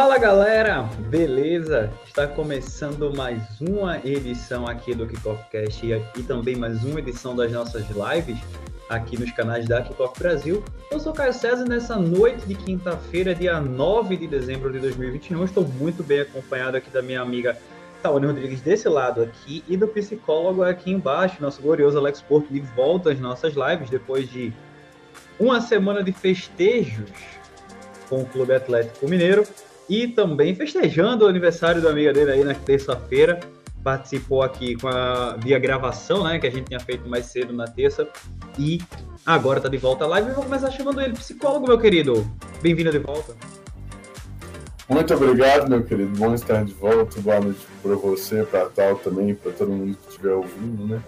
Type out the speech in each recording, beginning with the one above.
Fala galera, beleza? Está começando mais uma edição aqui do Kickoffcast e, e também mais uma edição das nossas lives aqui nos canais da Kickoff Brasil. Eu sou Caio César nessa noite de quinta-feira, dia 9 de dezembro de 2021. Estou muito bem acompanhado aqui da minha amiga Tawane Rodrigues desse lado aqui e do psicólogo aqui embaixo, nosso glorioso Alex Porto de volta às nossas lives depois de uma semana de festejos com o Clube Atlético Mineiro e também festejando o aniversário da amiga dele aí na terça-feira. Participou aqui com a via gravação, né? Que a gente tinha feito mais cedo na terça. E agora está de volta à live. E vou começar chamando ele, psicólogo, meu querido. Bem-vindo de volta. Muito obrigado, meu querido. Bom estar de volta. Boa noite para você, para tal também, para todo mundo que estiver ouvindo, né?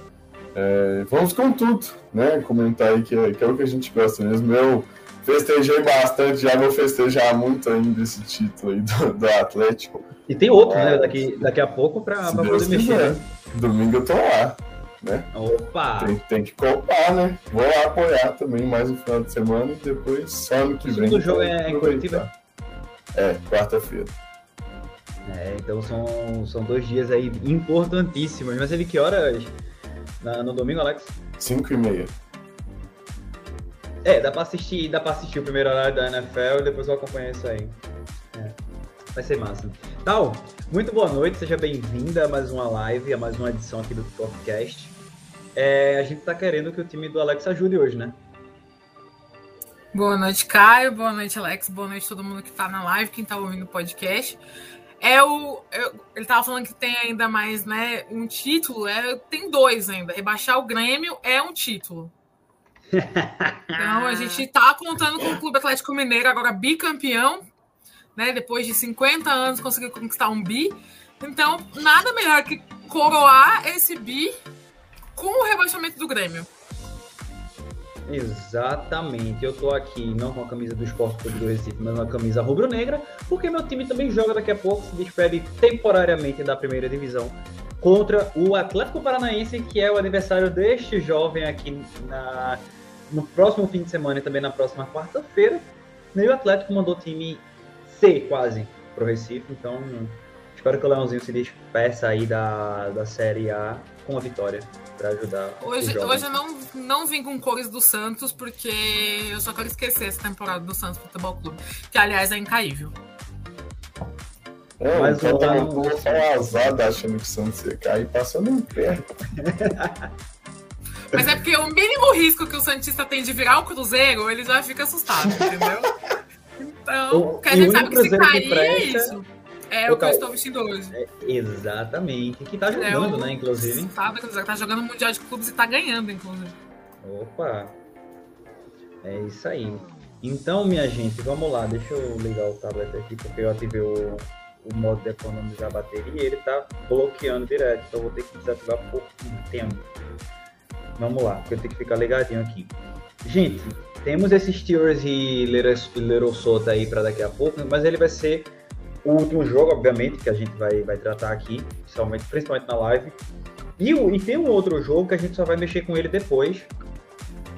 É, vamos com tudo, né? Comentar aí que, é, que é o que a gente gosta mesmo. Eu festejei bastante, já vou festejar muito ainda esse título aí do, do Atlético. E tem outro, né? Daqui, daqui a pouco para poder mexer. Né? Domingo eu tô lá. Né? Opa! Tem, tem, que copar, né? Vou lá apoiar também mais um final de semana e depois só ano que vem. O jogo é em Curitiba? É, quarta-feira. É, então são, são dois dias aí importantíssimos. Mas ele que horas na, no domingo, Alex? 5 e meia. É, dá pra assistir, dá pra assistir o primeiro horário da NFL e depois eu acompanho isso aí. É, vai ser massa. Tal, muito boa noite, seja bem-vinda a mais uma live, a mais uma edição aqui do podcast. É, a gente tá querendo que o time do Alex ajude hoje, né? Boa noite, Caio. Boa noite, Alex. Boa noite todo mundo que tá na live, quem tá ouvindo o podcast. É o. Eu, ele tava falando que tem ainda mais, né? Um título. É, tem dois ainda. Rebaixar o Grêmio é um título. Então, a gente está contando com o Clube Atlético Mineiro, agora bicampeão, né? Depois de 50 anos conseguiu conquistar um bi. Então, nada melhor que coroar esse bi com o rebaixamento do Grêmio. Exatamente. Eu tô aqui não com a camisa do Esporte Clube do Recife, mas uma camisa rubro-negra, porque meu time também joga daqui a pouco, se despede temporariamente da primeira divisão contra o Atlético Paranaense, que é o aniversário deste jovem aqui na no próximo fim de semana e também na próxima quarta-feira. E o Atlético mandou time C quase pro Recife, então espero que o Leãozinho se despeça aí da, da Série A com a vitória para ajudar. Hoje, hoje eu não, não vim com cores do Santos, porque eu só quero esquecer essa temporada do Santos Futebol Clube, que aliás é incaível. É, mas o não... foi azar achando que o Santos ia cair passando em pé. Mas é porque o mínimo risco que o Santista tem de virar o Cruzeiro, ele já fica assustado, entendeu? Então, porque a gente sabe que se cair é isso. É o que eu estou vestindo hoje. É, exatamente. Que tá jogando, é né, inclusive. Tá, tá jogando o Mundial de Clubes e tá ganhando, inclusive. Opa! É isso aí. Então, minha gente, vamos lá. Deixa eu ligar o tablet aqui, porque eu ativei o, o modo de economizar a bateria e ele tá bloqueando direto. Então, eu vou ter que desativar por um tempo. Vamos lá, porque eu tenho que ficar ligadinho aqui. Gente, temos esses Steelers e Little Sota aí para daqui a pouco, mas ele vai ser o último jogo, obviamente, que a gente vai, vai tratar aqui, principalmente, principalmente na live. E, e tem um outro jogo que a gente só vai mexer com ele depois,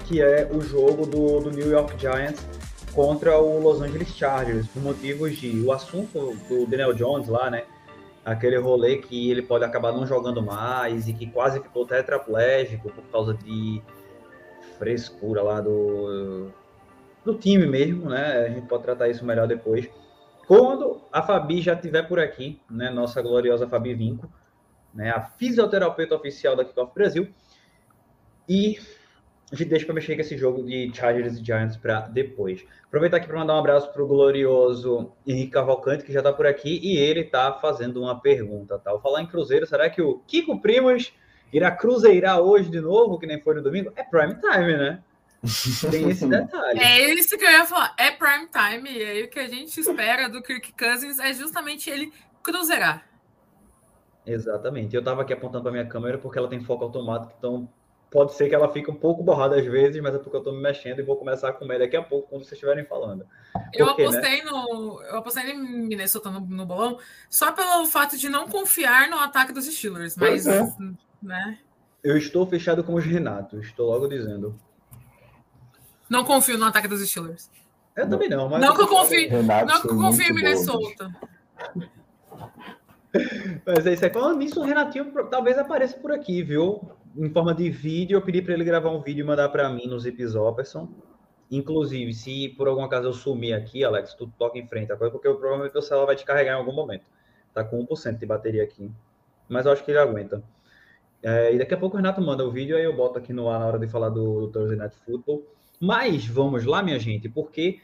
que é o jogo do, do New York Giants contra o Los Angeles Chargers, por motivos de o assunto do Daniel Jones lá, né? Aquele rolê que ele pode acabar não jogando mais e que quase ficou tetraplégico por causa de frescura lá do, do time mesmo, né? A gente pode tratar isso melhor depois. Quando a Fabi já estiver por aqui, né? Nossa gloriosa Fabi Vinco, né? A fisioterapeuta oficial da Kickoff Brasil. E a gente deixa para mexer com esse jogo de Chargers e Giants para depois. Aproveitar aqui para mandar um abraço para o glorioso Henrique Cavalcante, que já está por aqui, e ele está fazendo uma pergunta. Tá? Vou falar em Cruzeiro, será que o Kiko Primos irá cruzeirar hoje de novo, que nem foi no domingo? É prime time, né? Tem esse detalhe. É isso que eu ia falar. É prime time. E aí o que a gente espera do Kirk Cousins é justamente ele cruzeirar. Exatamente. Eu estava aqui apontando para minha câmera porque ela tem foco automático, então pode ser que ela fique um pouco borrada às vezes, mas é porque eu estou me mexendo e vou começar a comer daqui a pouco, quando vocês estiverem falando. eu né? apostei né? no. Eu apostei em Minnesota no, no bolão só pelo fato de não confiar no ataque dos Steelers, mas. É. Né? Eu estou fechado com os Renatos, estou logo dizendo. Não confio no ataque dos Steelers. Eu também não, mas. Não que eu confie, não que eu confie em Minnesota. Mas é isso aí. Falando nisso, o Renatinho talvez apareça por aqui, viu? Em forma de vídeo, eu pedi para ele gravar um vídeo e mandar para mim no Zip. Inclusive, se por algum acaso eu sumir aqui, Alex, tu toca em frente a coisa, porque provavelmente o celular vai te carregar em algum momento. Tá com 1% de bateria aqui. Mas eu acho que ele aguenta. É, e daqui a pouco o Renato manda o vídeo, aí eu boto aqui no ar na hora de falar do, do Thursday Night Football. Mas vamos lá, minha gente, porque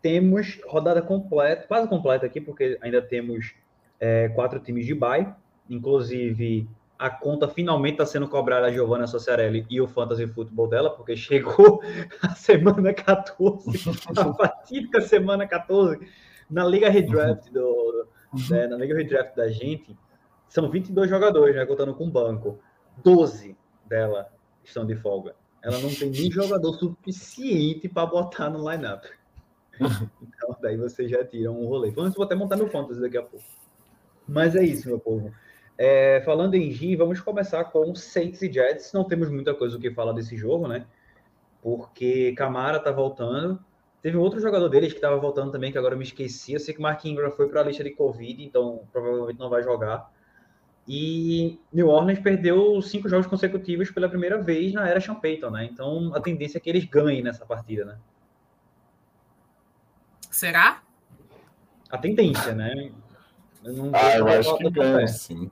temos rodada completa, quase completa aqui, porque ainda temos é, quatro times de bye. Inclusive, a conta finalmente está sendo cobrada a Giovanna Sociarelli e o Fantasy Futebol dela, porque chegou a semana 14, a fatídica semana 14, na Liga Redraft, do, né, na Liga Redraft da gente, são 22 jogadores, né, contando com o banco. 12 dela estão de folga. Ela não tem nem jogador suficiente para botar no lineup. Então, daí você já tira um rolê. Eu vou até montar meu fantasy daqui a pouco. Mas é isso, meu povo. É, falando em G, vamos começar com Saints e Jets. Não temos muita coisa o que falar desse jogo, né? Porque Camara tá voltando. Teve um outro jogador deles que estava voltando também, que agora eu me esqueci. Eu sei que o Mark Ingram foi para a lista de Covid, então provavelmente não vai jogar. E New Orleans perdeu cinco jogos consecutivos pela primeira vez na era Sean Payton, né? Então a tendência é que eles ganhem nessa partida, né? Será? A tendência, né? Eu não ah, eu acho que ganha, sim.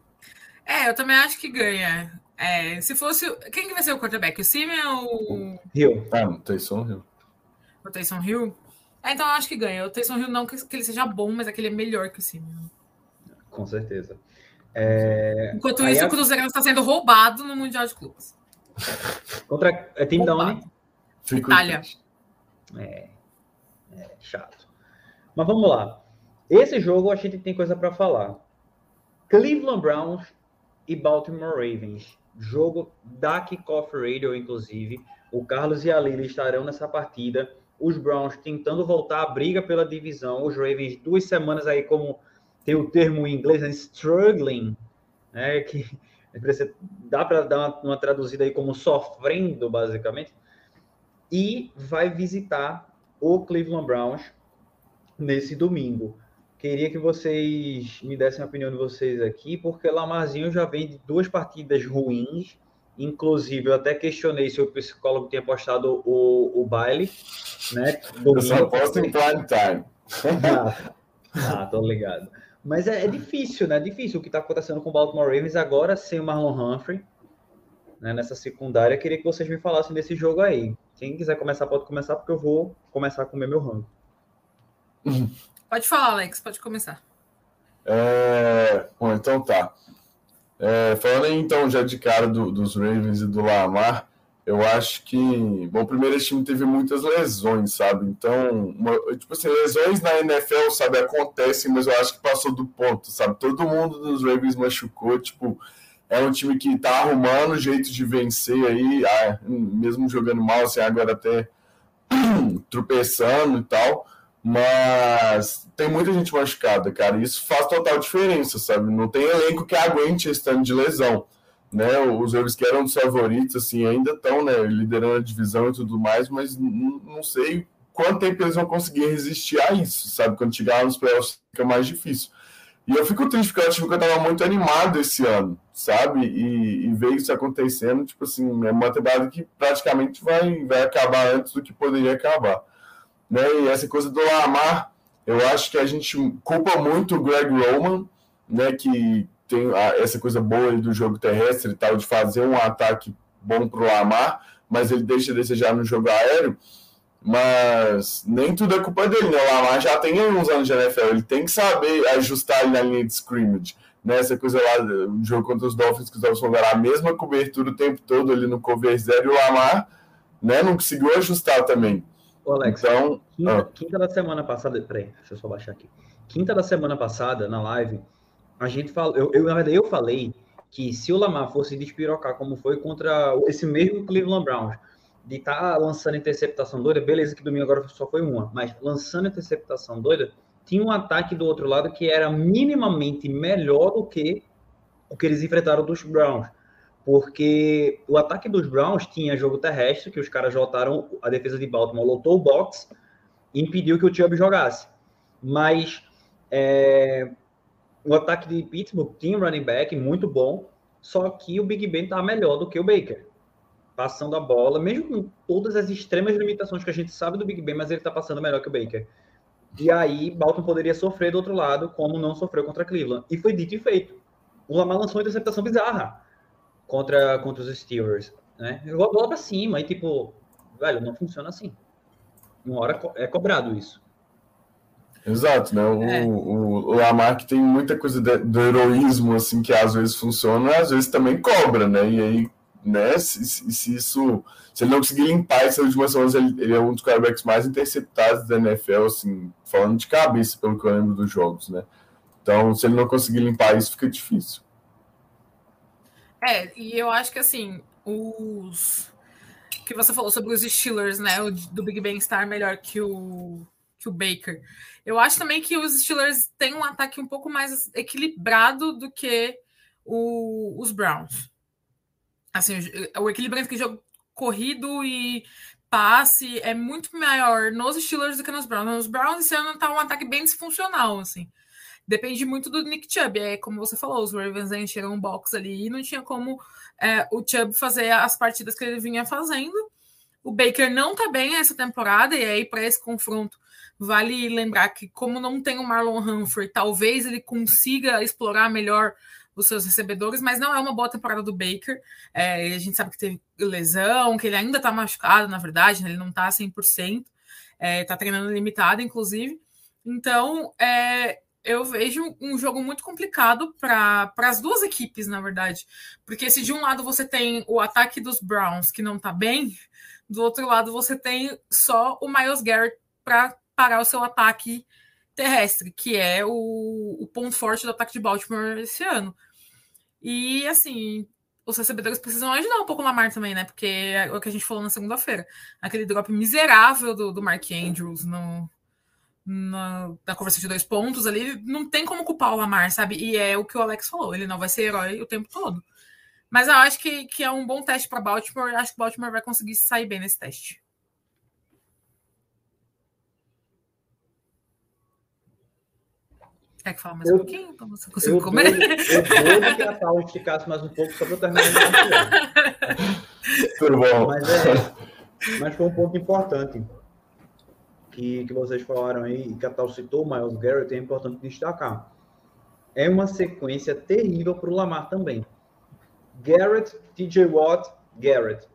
É, eu também acho que ganha. É, se fosse. Quem que vai ser o quarterback? O Simeon ou. Hill. Ah, o Taysom Hill. O Taysom Hill? É, então eu acho que ganha. O Taysom Hill não que, que ele seja bom, mas é que ele é melhor que o Simeon. Com certeza. É... Enquanto isso, a... o Cruzeiro está sendo roubado no Mundial de Clubes. Contra. É time da onde? Itália. É, é chato. Mas vamos lá. Esse jogo a gente tem coisa para falar. Cleveland Browns e Baltimore Ravens. Jogo da Kickoff Radio, inclusive. O Carlos e a Lili estarão nessa partida. Os Browns tentando voltar à briga pela divisão. Os Ravens, duas semanas aí, como tem o termo em inglês, né? struggling, né? que dá para dar uma, uma traduzida aí como sofrendo, basicamente. E vai visitar o Cleveland Browns nesse domingo. Queria que vocês me dessem a opinião de vocês aqui, porque Lamarzinho já vem de duas partidas ruins. Inclusive, eu até questionei se o psicólogo tinha postado o, o baile, né? Domingo, eu só posto em prime time. ah, ah, tô ligado. Mas é, é, difícil, né? É difícil o que está acontecendo com o Baltimore Ravens agora sem o Marlon Humphrey né, nessa secundária. Queria que vocês me falassem desse jogo aí. Quem quiser começar, pode começar, porque eu vou começar a comer meu rango. Pode falar, Alex, pode começar. É... Bom, então tá. É, falando então já de cara do, dos Ravens e do Lamar, eu acho que, bom, primeiro esse time teve muitas lesões, sabe? Então, uma, tipo assim, lesões na NFL, sabe, acontecem, mas eu acho que passou do ponto, sabe? Todo mundo dos Ravens machucou, tipo, é um time que tá arrumando jeito de vencer aí, ah, mesmo jogando mal, assim, agora até tropeçando e tal mas tem muita gente machucada, cara. E isso faz total diferença, sabe? Não tem elenco que aguente esse tanto de lesão. Né? Os Wolves que eram dos favoritos, assim, ainda estão, né, liderando a divisão e tudo mais, mas não sei quanto tempo eles vão conseguir resistir a isso, sabe? Quando chegar nos playoffs fica mais difícil. E eu fico triste porque eu acho que eu tava muito animado esse ano, sabe? E, e ver isso acontecendo, tipo assim, é uma temporada que praticamente vai, vai acabar antes do que poderia acabar né? E essa coisa do Lamar, eu acho que a gente culpa muito o Greg Roman, né? Que tem essa coisa boa do jogo terrestre e tal, de fazer um ataque bom para o Lamar, mas ele deixa de desejar no jogo aéreo. Mas nem tudo é culpa dele, né? O Lamar já tem uns anos de NFL, ele tem que saber ajustar ali na linha de scrimmage. Né? Essa coisa lá, o jogo contra os Dolphins, que os Dolphins vão a mesma cobertura o tempo todo ali no cover zero, e o Lamar né, não conseguiu ajustar também. Ô, Alex, então, quinta, ah. quinta, da semana passada, peraí, deixa eu só baixar aqui. Quinta da semana passada, na live, a gente falou, eu, eu, na verdade, eu falei que se o Lamar fosse despirocar como foi contra esse mesmo Cleveland Browns, de estar tá lançando interceptação doida, beleza que domingo agora só foi uma, mas lançando interceptação doida, tinha um ataque do outro lado que era minimamente melhor do que o que eles enfrentaram dos Browns porque o ataque dos Browns tinha jogo terrestre, que os caras lotaram, a defesa de Baltimore lotou o box, impediu que o Chubb jogasse. Mas é, o ataque de Pittsburgh tinha um running back muito bom, só que o Big Ben está melhor do que o Baker. Passando a bola, mesmo com todas as extremas limitações que a gente sabe do Big Ben, mas ele está passando melhor que o Baker. E aí, Baltimore poderia sofrer do outro lado, como não sofreu contra Cleveland. E foi dito e feito. O Lamar lançou uma interceptação bizarra contra, contra os Steelers. Né? Jogou a bola para cima e, tipo, velho, não funciona assim. Uma hora é cobrado isso. Exato, né? O, é. o, o Lamar que tem muita coisa de, do heroísmo, assim, que às vezes funciona, às vezes também cobra, né? E aí, né, se, se isso. Se ele não conseguir limpar essas últimas semanas, ele, ele, é um dos quarterbacks mais interceptados da NFL, assim, falando de cabeça, pelo que eu lembro dos jogos, né? Então, se ele não conseguir limpar isso, fica difícil. É, e eu acho que assim, os que você falou sobre os Steelers, né? O do Big Ben estar melhor que o que o Baker. Eu acho também que os Steelers têm um ataque um pouco mais equilibrado do que o, os Browns. Assim, o equilíbrio entre jogo corrido e passe é muito maior nos Steelers do que nos Browns. Nos Browns esse ano tá um ataque bem disfuncional, assim. Depende muito do Nick Chubb. É como você falou, os Ravens encheram um box ali e não tinha como é, o Chubb fazer as partidas que ele vinha fazendo. O Baker não tá bem essa temporada, e aí, para esse confronto, Vale lembrar que, como não tem o Marlon Humphrey, talvez ele consiga explorar melhor os seus recebedores, mas não é uma boa temporada do Baker. É, a gente sabe que teve lesão, que ele ainda está machucado, na verdade, né? ele não está 100%, está treinando limitado, inclusive. Então, é, eu vejo um jogo muito complicado para as duas equipes, na verdade. Porque se de um lado você tem o ataque dos Browns, que não está bem, do outro lado você tem só o Miles Garrett para parar o seu ataque terrestre, que é o, o ponto forte do ataque de Baltimore esse ano. E assim, os recebedores precisam ajudar um pouco o Lamar também, né? Porque é o que a gente falou na segunda-feira. Aquele drop miserável do, do Mark Andrews no, na, na conversa de dois pontos ali, não tem como culpar o Lamar, sabe? E é o que o Alex falou, ele não vai ser herói o tempo todo. Mas eu acho que, que é um bom teste para Baltimore. Acho que Baltimore vai conseguir sair bem nesse teste. Quer que fale mais eu, um pouquinho? Pra você conseguir comer? eu vou que a Paula esticasse mais um pouco só para eu terminar Tudo bom. Mas, é, mas foi um ponto importante que, que vocês falaram aí, que a Tal citou, o Miles Garrett, é importante destacar. É uma sequência terrível para o Lamar também. Garrett, TJ Watt, Garrett.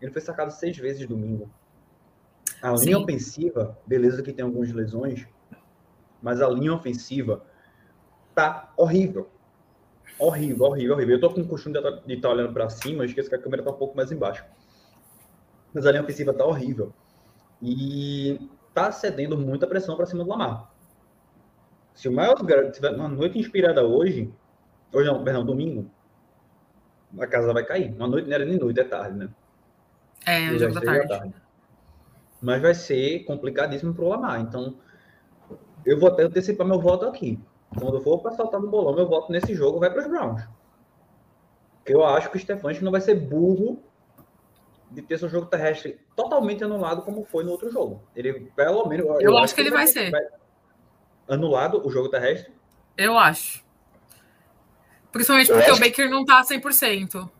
Ele foi sacado seis vezes domingo. A linha Sim. ofensiva, beleza que tem algumas lesões, mas a linha ofensiva tá horrível. Horrível, horrível, horrível. Eu tô com o costume de estar tá olhando para cima, eu esqueço que a câmera tá um pouco mais embaixo. Mas a linha ofensiva tá horrível. E tá cedendo muita pressão para cima do Lamar. Se o Miles Garrett tiver uma noite inspirada hoje, hoje não, perdão, domingo, a casa vai cair. Uma noite não era nem noite, é tarde, né? É, o jogo da tarde. tarde. Mas vai ser complicadíssimo pro Lamar. Então, eu vou até antecipar meu voto aqui. Quando eu for para saltar no bolão, meu voto nesse jogo vai para os Browns. Porque eu acho que o Stefanski não vai ser burro de ter seu jogo terrestre totalmente anulado como foi no outro jogo. Ele, pelo menos. Eu, eu acho, que ele vai, vai ser. Vai... Anulado o jogo terrestre? Eu acho. Principalmente porque o Baker não tá 100%.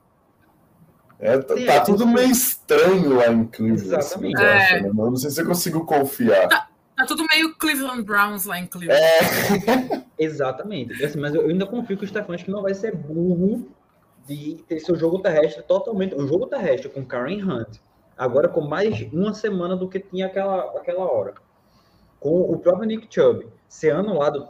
É, tá, tá tudo meio estranho lá em Cleveland. Exatamente. É. Né? Não sei se eu consigo confiar. Tá, Tá tudo meio Cleveland Browns lá em Cleveland. É. Exatamente. Assim, mas eu ainda confio que o Stefanski não vai ser burro de ter seu jogo terrestre totalmente. O jogo terrestre com Karen Hunt, agora com mais uma semana do que tinha aquela, aquela hora. Com o próprio Nick Chubb ser anulado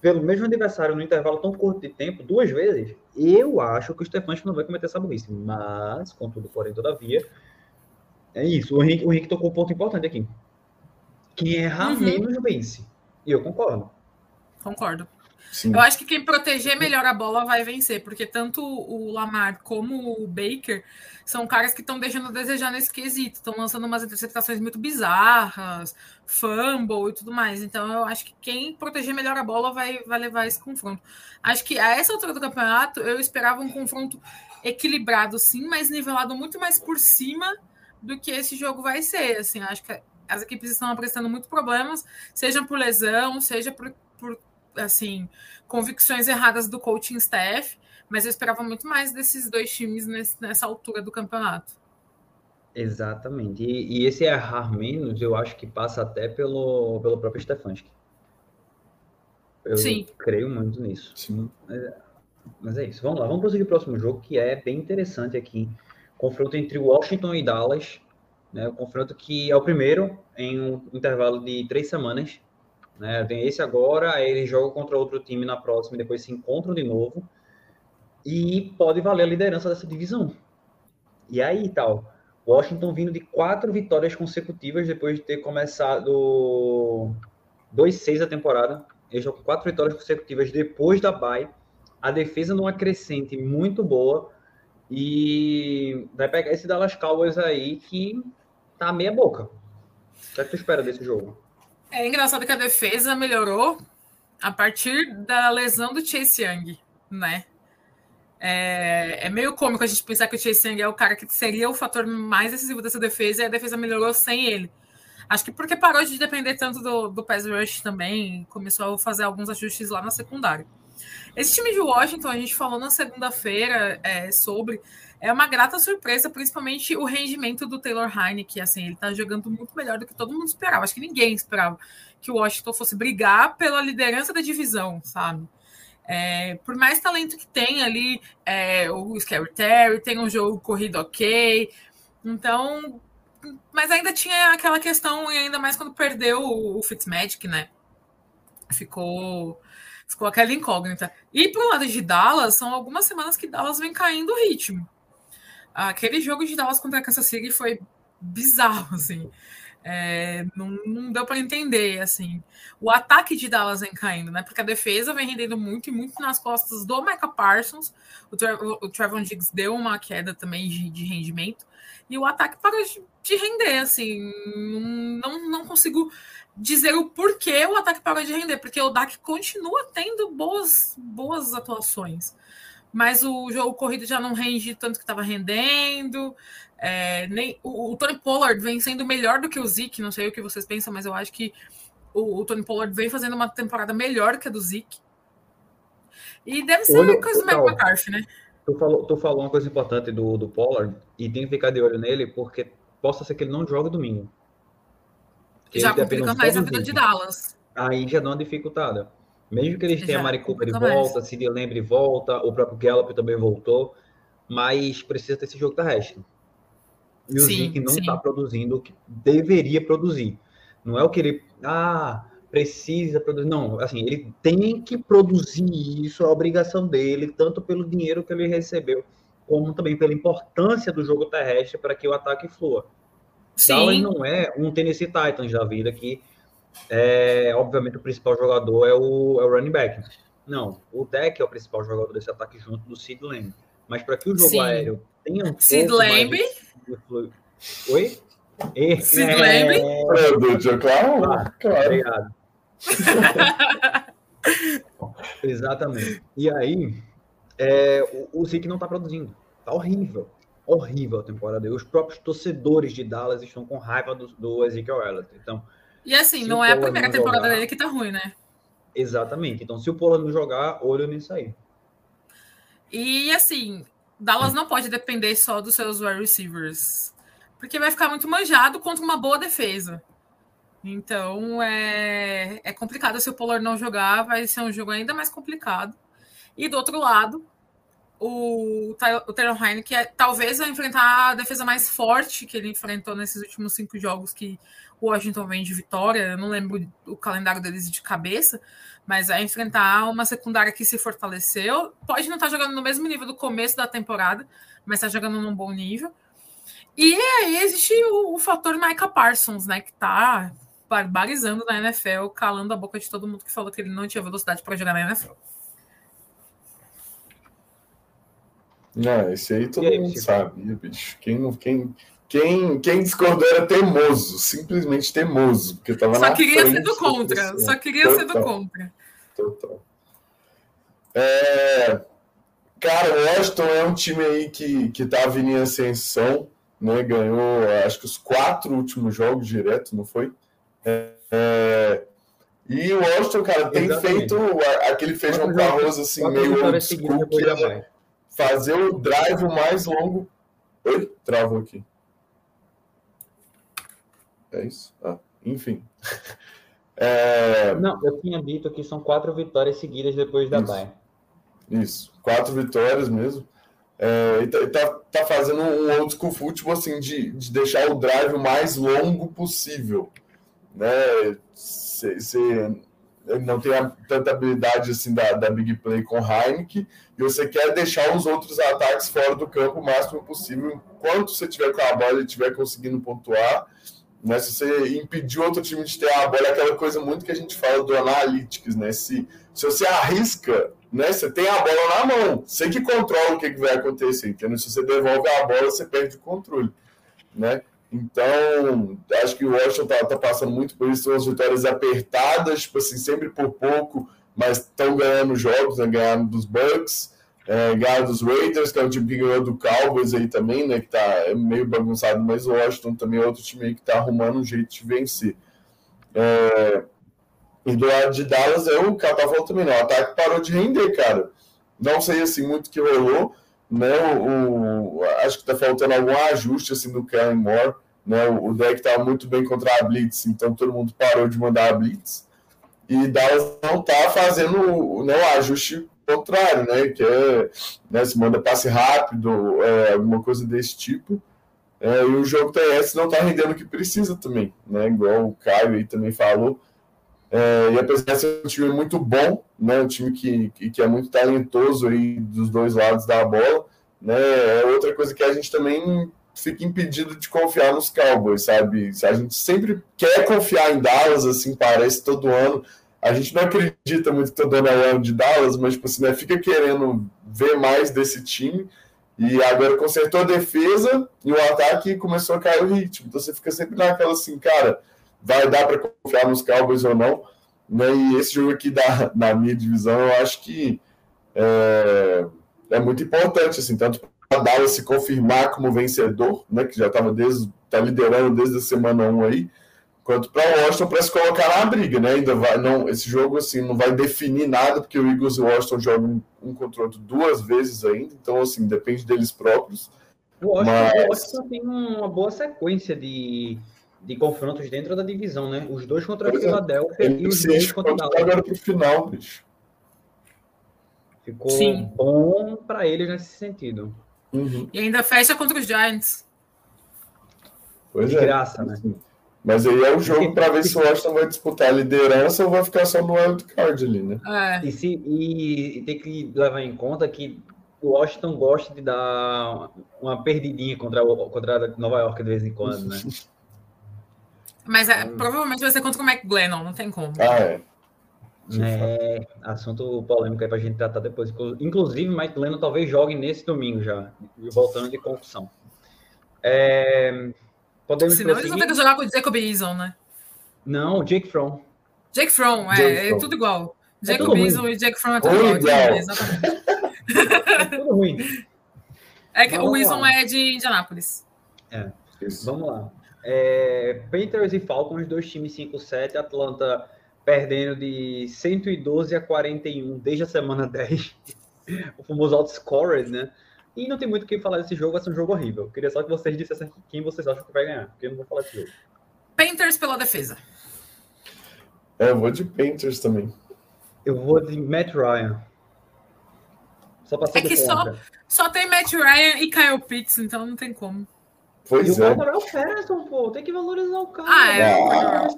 pelo mesmo adversário no intervalo tão curto de tempo, duas vezes, eu acho que o Stefanski não vai cometer essa burrice. Mas, contudo, porém, todavia, é isso. O Henrique, o Henrique tocou um ponto importante aqui. Quem errar uhum. menos vence. E eu concordo. Concordo. Sim. Eu acho que quem proteger melhor a bola vai vencer, porque tanto o Lamar como o Baker são caras que estão deixando a desejar nesse quesito, estão lançando umas interceptações muito bizarras, fumble e tudo mais. Então eu acho que quem proteger melhor a bola vai, vai levar esse confronto. Acho que a essa altura do campeonato eu esperava um confronto equilibrado, sim, mas nivelado muito mais por cima do que esse jogo vai ser. Assim, acho que as equipes estão apresentando muitos problemas, seja por lesão, seja por, por assim, convicções erradas do coaching staff, mas eu esperava muito mais desses dois times nesse, nessa altura do campeonato. Exatamente. E, e, esse errar menos, eu acho que passa até pelo, pelo próprio Stefanski. Eu Sim. creio muito nisso. Sim. Mas, mas, é isso. Vamos lá, vamos prosseguir o próximo jogo, que é bem interessante aqui. Confronto entre Washington e Dallas. Né? O confronto que é o primeiro em um intervalo de três semanas. Né? Tem esse agora, aí eles jogam contra outro time na próxima depois se encontram de novo. E pode valer a liderança dessa divisão. E aí, tal. Washington vindo de quatro vitórias consecutivas depois de ter começado 2-6 a temporada. Eles jogam quatro vitórias consecutivas depois da bye. A defesa numa crescente muito boa. E vai pegar esse Dallas Cowboys aí que tá meia boca. O que, é que tu espera desse jogo? É engraçado que a defesa melhorou a partir da lesão do Chase Young, né? É, é, meio cômico a gente pensar que o Chase Young é o cara que seria o fator mais decisivo dessa defesa e a defesa melhorou sem ele. Acho que porque parou de depender tanto do, do pass rush também, começou a fazer alguns ajustes lá na secundária. Esse time de Washington, a gente falou na segunda-feira é, sobre, é uma grata surpresa, principalmente o rendimento do Taylor Heine, que assim, ele tá jogando muito melhor do que todo mundo esperava. Acho que ninguém esperava que o Washington fosse brigar pela liderança da divisão, sabe? É, por mais talento que tem ali, é, o Scary Terry tem um jogo corrido ok, então, mas ainda tinha aquela questão, e ainda mais quando perdeu o, o Fitzmagic, né? Ficou Ficou aquela incógnita. E pro lado de Dallas, são algumas semanas que Dallas vem caindo o ritmo. Aquele jogo de Dallas contra a Kansas City foi bizarro, assim. É, não, não, deu para entender, assim. O ataque de Dallas vem caindo, né? Porque a defesa vem rendendo muito e muito nas costas do Micah Parsons. O, Tra o Trevor Diggs deu uma queda também de, de rendimento. E o ataque parou de, de render, assim. Não, não consigo dizer o porquê o ataque parou de render, porque o Dak continua tendo boas, boas atuações. Mas o jogo corrido já não rende tanto que estava rendendo. É, nem, o, o, Tony Pollard vem sendo melhor do que o Zeke, não sei o que vocês pensam, mas eu acho que o, o Tony Pollard vem fazendo uma temporada melhor que a do Zeke. E deve ser Olha, coisa do Mike McCarthy, né? Tu falou, tu falou uma coisa importante do, do Pollard e tem que ficar de olho nele, porque possa ser que ele não jogue domingo. Já complica mais a vida de Dallas. Aí já dá uma dificultada. Mesmo que eles tenham a Mari Cooper de volta, Cid Lembre volta, o próprio Gallup também voltou, mas precisa ter esse jogo terrestre. E o Zeke não está produzindo o que deveria produzir. Não é o que ele. Ah, precisa produzir. Não, assim, ele tem que produzir isso, é a obrigação dele, tanto pelo dinheiro que ele recebeu, como também pela importância do jogo terrestre para que o ataque flua. Sim. Dallas não é um Tennessee Titans da vida que, é, obviamente, o principal jogador é o, é o running back. Não, o deck é o principal jogador desse ataque junto do Sid Lamb. Mas para que o jogo Sim. aéreo tenha um Sid Lamb? Oi? E, Sid é... Lamb? É, Joe Claro, ah, claro. Obrigado. Exatamente. E aí, é, o, o Zeke não está produzindo. Tá horrível horrível a temporada. E os próprios torcedores de Dallas estão com raiva do, do Ezekiel Elliott. Então, e assim, não é a primeira temporada jogar... dele que tá ruim, né? Exatamente. Então, se o Pollard não jogar, olho nisso aí. E assim, Dallas não pode depender só dos seus wide receivers. Porque vai ficar muito manjado contra uma boa defesa. Então é, é complicado se o Pollard não jogar, vai ser um jogo ainda mais complicado. E do outro lado, o, o Taylor que é, talvez vai enfrentar a defesa mais forte que ele enfrentou nesses últimos cinco jogos que o Washington vem de vitória. Eu não lembro o calendário deles de cabeça, mas vai enfrentar uma secundária que se fortaleceu. Pode não estar jogando no mesmo nível do começo da temporada, mas está jogando num bom nível. E aí existe o, o fator Micah Parsons, né, que está barbarizando na NFL, calando a boca de todo mundo que falou que ele não tinha velocidade para jogar na NFL. É, esse aí todo aí, mundo tipo... sabia, bicho. Quem, quem, quem, quem discordou era teimoso, simplesmente teimoso, porque tava Só queria frente, ser do contra, assim, só queria total, ser do contra. Total. É, cara, o Washington é um time aí que, que tá vindo em ascensão, né? Ganhou, acho que os quatro últimos jogos direto, não foi? É, é... E o Washington, cara, tem Exatamente. feito aquele feijão com arroz assim, quatro meio old school, que é fazer o drive mais longo. Oi? Travou aqui. É isso? Ah, enfim. É... Não, eu tinha dito que são quatro vitórias seguidas depois da Bayern. Isso, quatro vitórias mesmo. É, e tá, tá, tá, fazendo um old school futebol assim, de, de deixar o drive o mais longo possível. Né? Você não tem a, tanta habilidade assim da, da big play com Heineken e você quer deixar os outros ataques fora do campo o máximo possível enquanto você tiver com a bola e estiver conseguindo pontuar né? Se você impedir outro time de ter a bola, é aquela coisa muito que a gente fala do analytics, né? Se, se você arrisca, né? Você tem a bola na mão, você que controla o que, que vai acontecer, entendeu? Se você devolve a bola, você perde o controle, né? Então, acho que o Washington tá, tá passando muito por isso, são as vitórias apertadas, tipo assim, sempre por pouco, mas estão ganhando jogos, né? Ganhando dos Bucks, é, dos Raiders, que é o time que ganhou do Cowboys aí também, né? Que tá é meio bagunçado, mas o Washington também é outro time que tá arrumando um jeito de vencer. É, e do lado de Dallas, é o cara tá falando também, não. O ataque parou de render, cara. Não sei assim muito que rolou, né? O, o, acho que tá faltando algum ajuste assim do Kellen Moore. Né, o deck estava muito bem contra a Blitz, então todo mundo parou de mandar a Blitz. E Dallas não está fazendo né, o ajuste contrário, né? Que é né, se manda passe rápido, é, alguma coisa desse tipo. É, e o jogo TS não está rendendo o que precisa também, né? Igual o Caio aí também falou. É, e apesar de ser um time muito bom, né? Um time que, que é muito talentoso aí dos dois lados da bola, né? É outra coisa que a gente também fica impedido de confiar nos Cowboys, sabe? A gente sempre quer confiar em Dallas, assim, parece todo ano a gente não acredita muito que tá dando a de Dallas, mas tipo assim, né, fica querendo ver mais desse time. E agora consertou a defesa e o ataque começou a cair o ritmo. Então você fica sempre naquela assim, cara, vai dar para confiar nos Cowboys ou não. Né? E esse jogo aqui da, na minha divisão, eu acho que é, é muito importante, assim, tanto para Dallas se confirmar como vencedor, né, que já estava desde, tá liderando desde a semana 1 aí, quanto para o Washington para se colocar na briga, né? Ainda vai, não, esse jogo assim não vai definir nada porque o Eagles e o Washington jogam um contra o outro duas vezes ainda, então assim depende deles próprios. O Washington, mas... o Washington tem uma boa sequência de, de confrontos dentro da divisão, né? Os dois contra a é. Philadelphia é. e os dois contra o Dallas. Agora para o final, bicho. Ficou Sim. bom para eles nesse sentido. Uhum. E ainda fecha contra os Giants. Pois de é. graça, né? Mas aí é o jogo para ver se o Washington vai disputar a liderança ou vai ficar só no wildcard ali, né? É. E, se, e, tem que levar em conta que o Washington gosta de dar uma perdidinha contra, contra Nova York de vez em quando, né? Mas é, provavelmente vai ser contra o McGlennon, não tem como. Ah, é. É, assunto polêmico aí pra gente tratar depois. Inclusive, Mike Lennon talvez jogue nesse domingo já, voltando de concussão. É, Podemos Senão prosseguir? eles vão ter que jogar com o Jacob Eason, né? Não, Jake Fromm. Jake Fromm, é, Jake é tudo igual. É Jacob Eason e Jake Fromm é tudo igual. Exatamente. é tudo ruim. É que Vamos o Eason é de Indianápolis. É, Vamos lá. É, Panthers e Falcons, dois times 5-7. Atlanta perdendo de 112 a 41 desde a semana 10. o famoso outscored, né? E não tem muito o que falar desse jogo, vai ser um jogo horrível. Queria só que vocês dissessem quem vocês acham que vai ganhar, porque eu não vou falar desse jogo. Panthers pela defesa. É, eu vou de Panthers também. Eu vou de Matt Ryan. Só pra ser É que só, só tem Matt Ryan e Kyle Pitts, então não tem como. Pois e é. o Patterson, pô, tem que valorizar o cara. Ah, é. Ah.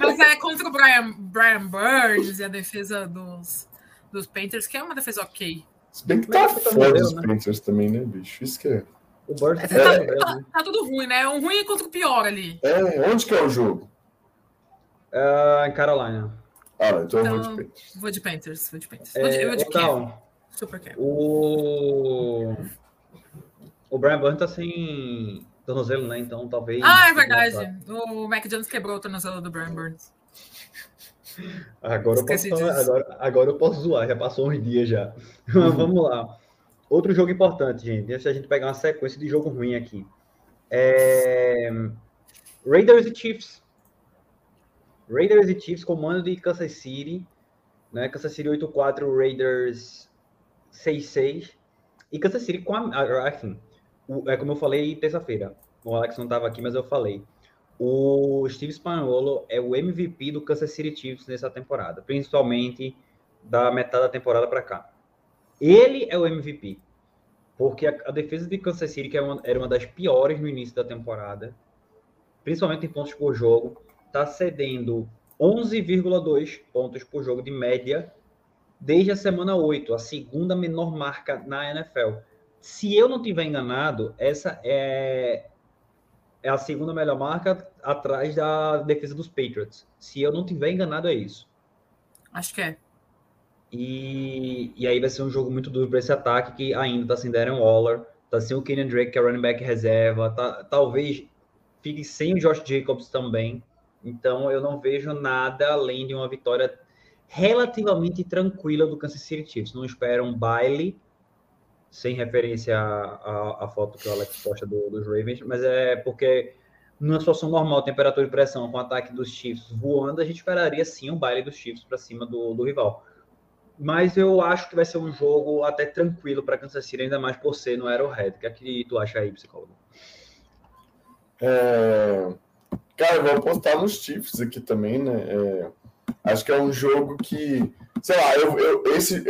Mas é contra o Brian, Brian Burns e a defesa dos, dos Panthers, que é uma defesa ok. Se bem que tá foda os né? Panthers também, né, bicho? Isso que é. O Bird é, tá, tá, tá, tudo ruim, né? Um ruim contra o pior ali. É, onde que é o jogo? Uh, em Carolina. Ah, então, então, eu vou de Panthers. Vou de Panthers, vou de Panthers. É, vou de, eu vou de então, Super. O... o Brian Burns tá sem tornozelo, né? Então talvez. Ah, é verdade. O Mac Jones quebrou o tornozelo do Brian Burns. Agora eu, posso, agora, agora eu posso zoar, já passou uns dias já. Uhum. Vamos lá. Outro jogo importante, gente. Antes da gente pegar uma sequência de jogo ruim aqui. É... Raiders e Chiefs. Raiders e Chiefs, comando de Kansas City. Né? Kansas City 8-4, Raiders 6-6. E Kansas City com a. Assim, é como eu falei terça-feira. O Alex não estava aqui, mas eu falei. O Steve Spagnuolo é o MVP do Kansas City Chiefs nessa temporada, principalmente da metade da temporada para cá. Ele é o MVP, porque a, a, defesa de Kansas City, que era é uma, era uma das piores no início da temporada, principalmente em pontos por jogo, está cedendo 11,2 pontos por jogo de média desde a semana 8, a segunda menor marca na NFL. Se eu não tiver enganado, essa é, é a segunda melhor marca atrás da defesa dos Patriots. Se eu não tiver enganado, é isso. Acho que é. E, e aí vai ser um jogo muito duro para esse ataque que ainda está sem Darren Waller, está sem o Kenyon Drake, que é running back reserva, tá, talvez fique sem o Josh Jacobs também. Então eu não vejo nada além de uma vitória relativamente tranquila do Kansas City Chiefs. Não espero um baile, sem referência à, foto que o Alex posta do, dos Ravens, mas é porque numa situação normal, temperatura e pressão, com o ataque dos Chiefs voando, a gente esperaria sim um baile dos Chiefs para cima do, do rival. Mas eu acho que vai ser um jogo até tranquilo para Kansas City, ainda mais por ser no Arrowhead. O que é que tu acha aí, psicólogo? É... Cara, eu vou apostar nos Chiefs aqui também, né? É... Acho que é um jogo que, sei lá, eu, eu, esse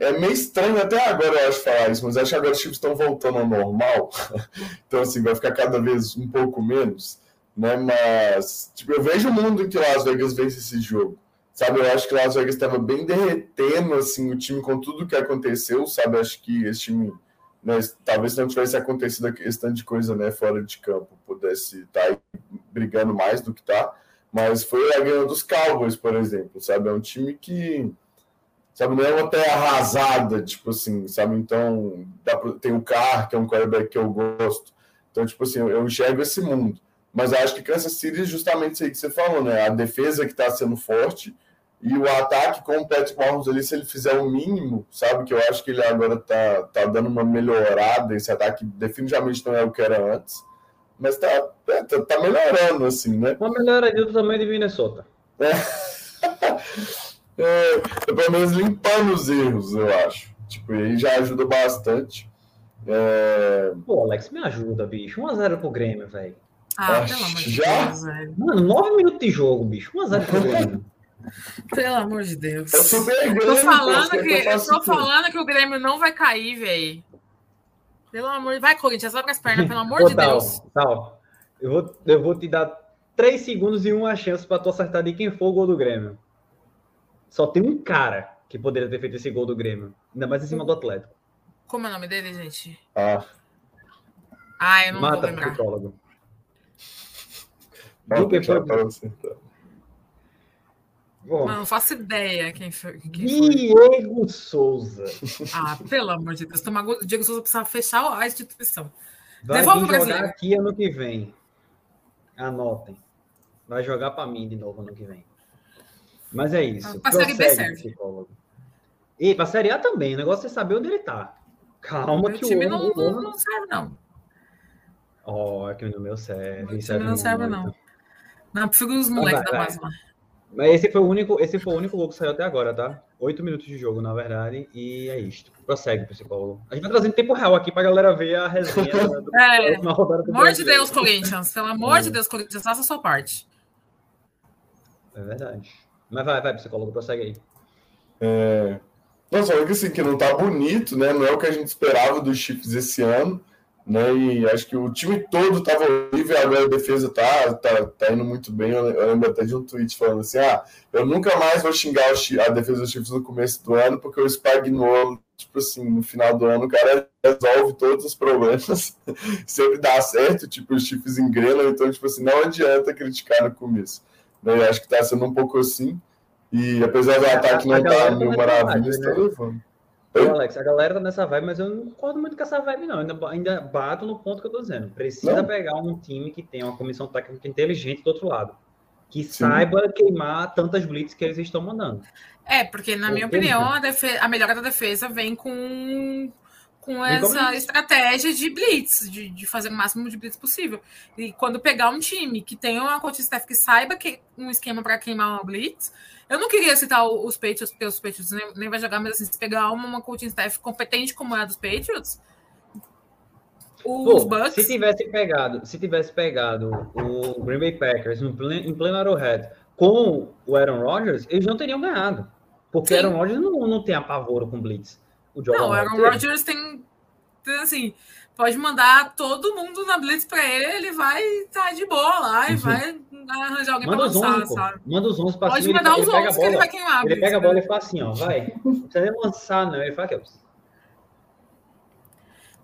é meio estranho até agora, eu acho, falar isso, mas acho que agora os Chiefs estão voltando ao normal. então, assim, vai ficar cada vez um pouco menos, né? Mas, tipo, eu vejo o mundo em que Las Vegas vence esse jogo. Sabe, eu acho que Las Vegas estava bem derretendo, assim, o time com tudo que aconteceu, sabe? Acho que esse time né, talvez não tivesse acontecido esse tanto de coisa né, fora de campo, pudesse estar tá brigando mais do que está, mas foi a ganha dos Cowboys, por exemplo, sabe? É um time que, sabe, não é uma terra arrasada, tipo assim, sabe? Então, pra, tem o Carr, que é um quarterback que eu gosto. Então, tipo assim, eu, eu enxergo esse mundo. Mas acho que Kansas City é justamente isso aí que você falou, né? A defesa que está sendo forte e o ataque com o Patrick Mahomes ali, se ele fizer o mínimo, sabe? Que eu acho que ele agora tá, tá dando uma melhorada. Esse ataque definitivamente não é o que era antes. Mas tá, é, tá, tá melhorando, assim, né? Uma melhoraria do tamanho de Minnesota. É. é, pelo menos limpando os erros, eu acho. Tipo, aí já ajuda bastante. É... Pô, Alex, me ajuda, bicho. 1x0 pro Grêmio, velho. Ah, pelo amor de já? Deus, velho. Mano, 9 minutos de jogo, bicho. 1x0 pro Grêmio. Pelo amor de Deus. É super eu tô falando, que, eu tô falando que o Grêmio não vai cair, velho. Pelo amor de Vai, Corinthians, abre as pernas, pelo amor de Deus. Tal. Eu vou, eu vou te dar 3 segundos e uma chance para tu acertar de quem for o gol do Grêmio. Só tem um cara que poderia ter feito esse gol do Grêmio. Ainda mais em cima do Atlético. Como é o nome dele, gente? Ah. Ah, eu não Mata, vou lembrar. psicólogo. Bota que foi- tá. Bom, Mano, não faço ideia quem foi. Quem foi. Diego Souza. Ah, pelo amor de Deus. Tomar gol- O Diego Souza precisa fechar a instituição. Vai Devolve vir o jogar aqui ano que vem. Anotem. Vai jogar para mim de novo ano que vem. Mas é isso. Pra Série B serve. psicólogo. E para Série A também. O negócio é saber onde ele tá. Calma Meu que time o não, homem... não, não serve, não. Ó, é que no meu serve. Meu serve time não serve, muito. não. Não, prefiro os moleques vai, da base lá. Mas esse foi o único, esse foi o único gol que saiu até agora, tá? Oito minutos de jogo, na verdade, e é isto. Prossegue, psicólogo. A gente vai trazendo tempo real aqui pra galera ver a resenha do, É. da última rodada do Pelo amor de. Deus, Corinthians. Pelo amor É. de Deus, Corinthians, faça a sua parte. É verdade. Mas vai, vai, psicólogo, prossegue aí. É... Não, só que assim, que não tá bonito, né? Não é o que a gente esperava dos Chiefs esse ano, né? E acho que o time todo tava horrível, agora a defesa tá, tá, tá indo muito bem. Eu lembro até de um tweet falando assim: ah, eu nunca mais vou xingar a defesa dos Chiefs no começo do ano, porque o Spagnuolo, tipo assim, no final do ano, o cara resolve todos os problemas, sempre dá certo, tipo, os Chiefs engrenam, então, tipo assim, não adianta criticar no começo. Né? Eu acho que tá sendo um pouco assim. E apesar do ataque não estar tá mil nessa maravilhas, tá né? levando. Ô? Alex, a galera tá nessa vibe, mas eu não concordo muito com essa vibe, não. Ainda, ainda bato no ponto que eu tô dizendo. Precisa Não. pegar um time que tenha uma comissão técnica inteligente do outro lado. Que saiba queimar tantas blitz que eles estão mandando. É, porque, na minha Entendi. opinião, a, a melhora da defesa vem com, com essa estratégia de blitz, de, de fazer o máximo de blitz possível. E quando pegar um time que tenha uma coach staff que saiba que um esquema para queimar uma blitz, eu não queria citar os Patriots, porque os Patriots nem, nem vai jogar, mas assim, se pegar uma, uma coaching staff competente como é a dos Patriots, os Pô, Bucks... Se tivesse pegado, se tivesse pegado o Green Bay Packers no pleno, em pleno Arrowhead com o Aaron Rodgers, eles não teriam ganhado. Porque o Aaron Rodgers não, não tem apavoro com blitz. O não, o Aaron Rodgers tem, tem, assim, pode mandar todo mundo na blitz para ele, ele vai estar tá de boa lá e uhum. vai arranjar alguém para lançar, 11, sabe? Manda os 11 para Pode mandar os 11 que ele vai queimar. Ele pega a bola e fala assim, ó, vai. Não precisa nem lançar, não. Ele fala que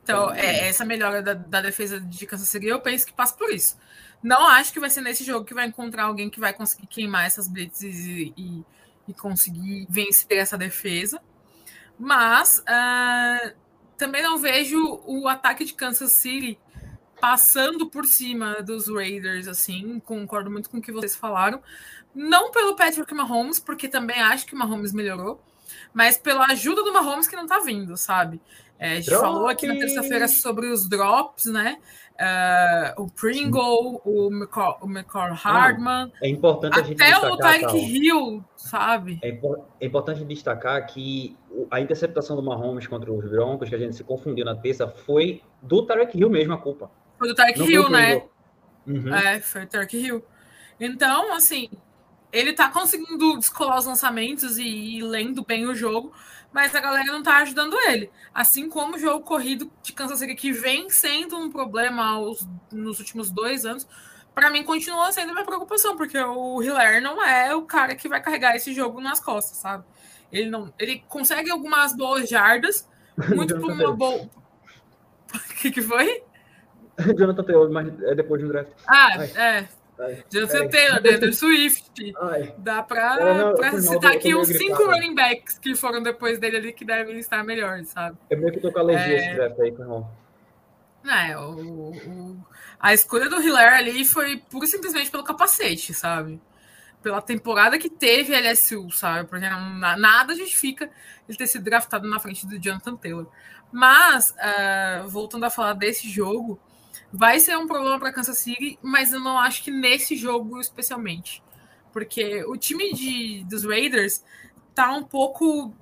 então, é, essa melhora da, da, defesa de Kansas City, eu penso que passa por isso. Não acho que vai ser nesse jogo que vai encontrar alguém que vai conseguir queimar essas blitzes e, e, e conseguir vencer essa defesa. Mas uh, também não vejo o ataque de Kansas City passando por cima dos Raiders, assim, concordo muito com o que vocês falaram. Não pelo Patrick Mahomes, porque também acho que o Mahomes melhorou, mas pela ajuda do Mahomes que não tá vindo, sabe? É, a gente Drop. falou aqui na terça-feira sobre os drops, né? Uh, o Pringle, o McCall, o McCall Hardman. É importante a gente Até o Tyreek Hill, sabe? É, é, importante destacar que a interceptação do Mahomes contra os Broncos, que a gente se confundiu na terça, foi do Tyreek Hill mesmo a culpa. Foi do Tyreek Hill, né? Uhum. É, foi o Tyreek Hill. Então, assim, ele tá conseguindo descolar os lançamentos e ir lendo bem o jogo, mas a galera não tá ajudando ele. Assim como o jogo corrido de Kansas City, que vem sendo um problema aos, nos últimos dois anos, para mim continua sendo minha preocupação, porque o Hiller não é o cara que vai carregar esse jogo nas costas, sabe? Ele não, ele consegue algumas boas jardas, muito por uma boa. O que, que foi? Jonathan Taylor, mas é depois do draft. Ah, Ai. é. Jonathan Taylor, Deandre Swift. Ai. Dá para citar aqui uns cinco running backs que foram depois dele ali que devem estar melhores, sabe? É meio que tô com alergia é... esse draft aí, irmão. É, o, o, a escolha do Hiller ali foi pura e simplesmente pelo capacete, sabe? Pela temporada que teve LSU, sabe? Porque nada justifica ele ter sido draftado na frente do Jonathan Taylor. Mas, uh, voltando a falar desse jogo, vai ser um problema para Kansas City, mas eu não acho que nesse jogo especialmente. Porque o time de, dos Raiders tá um pouco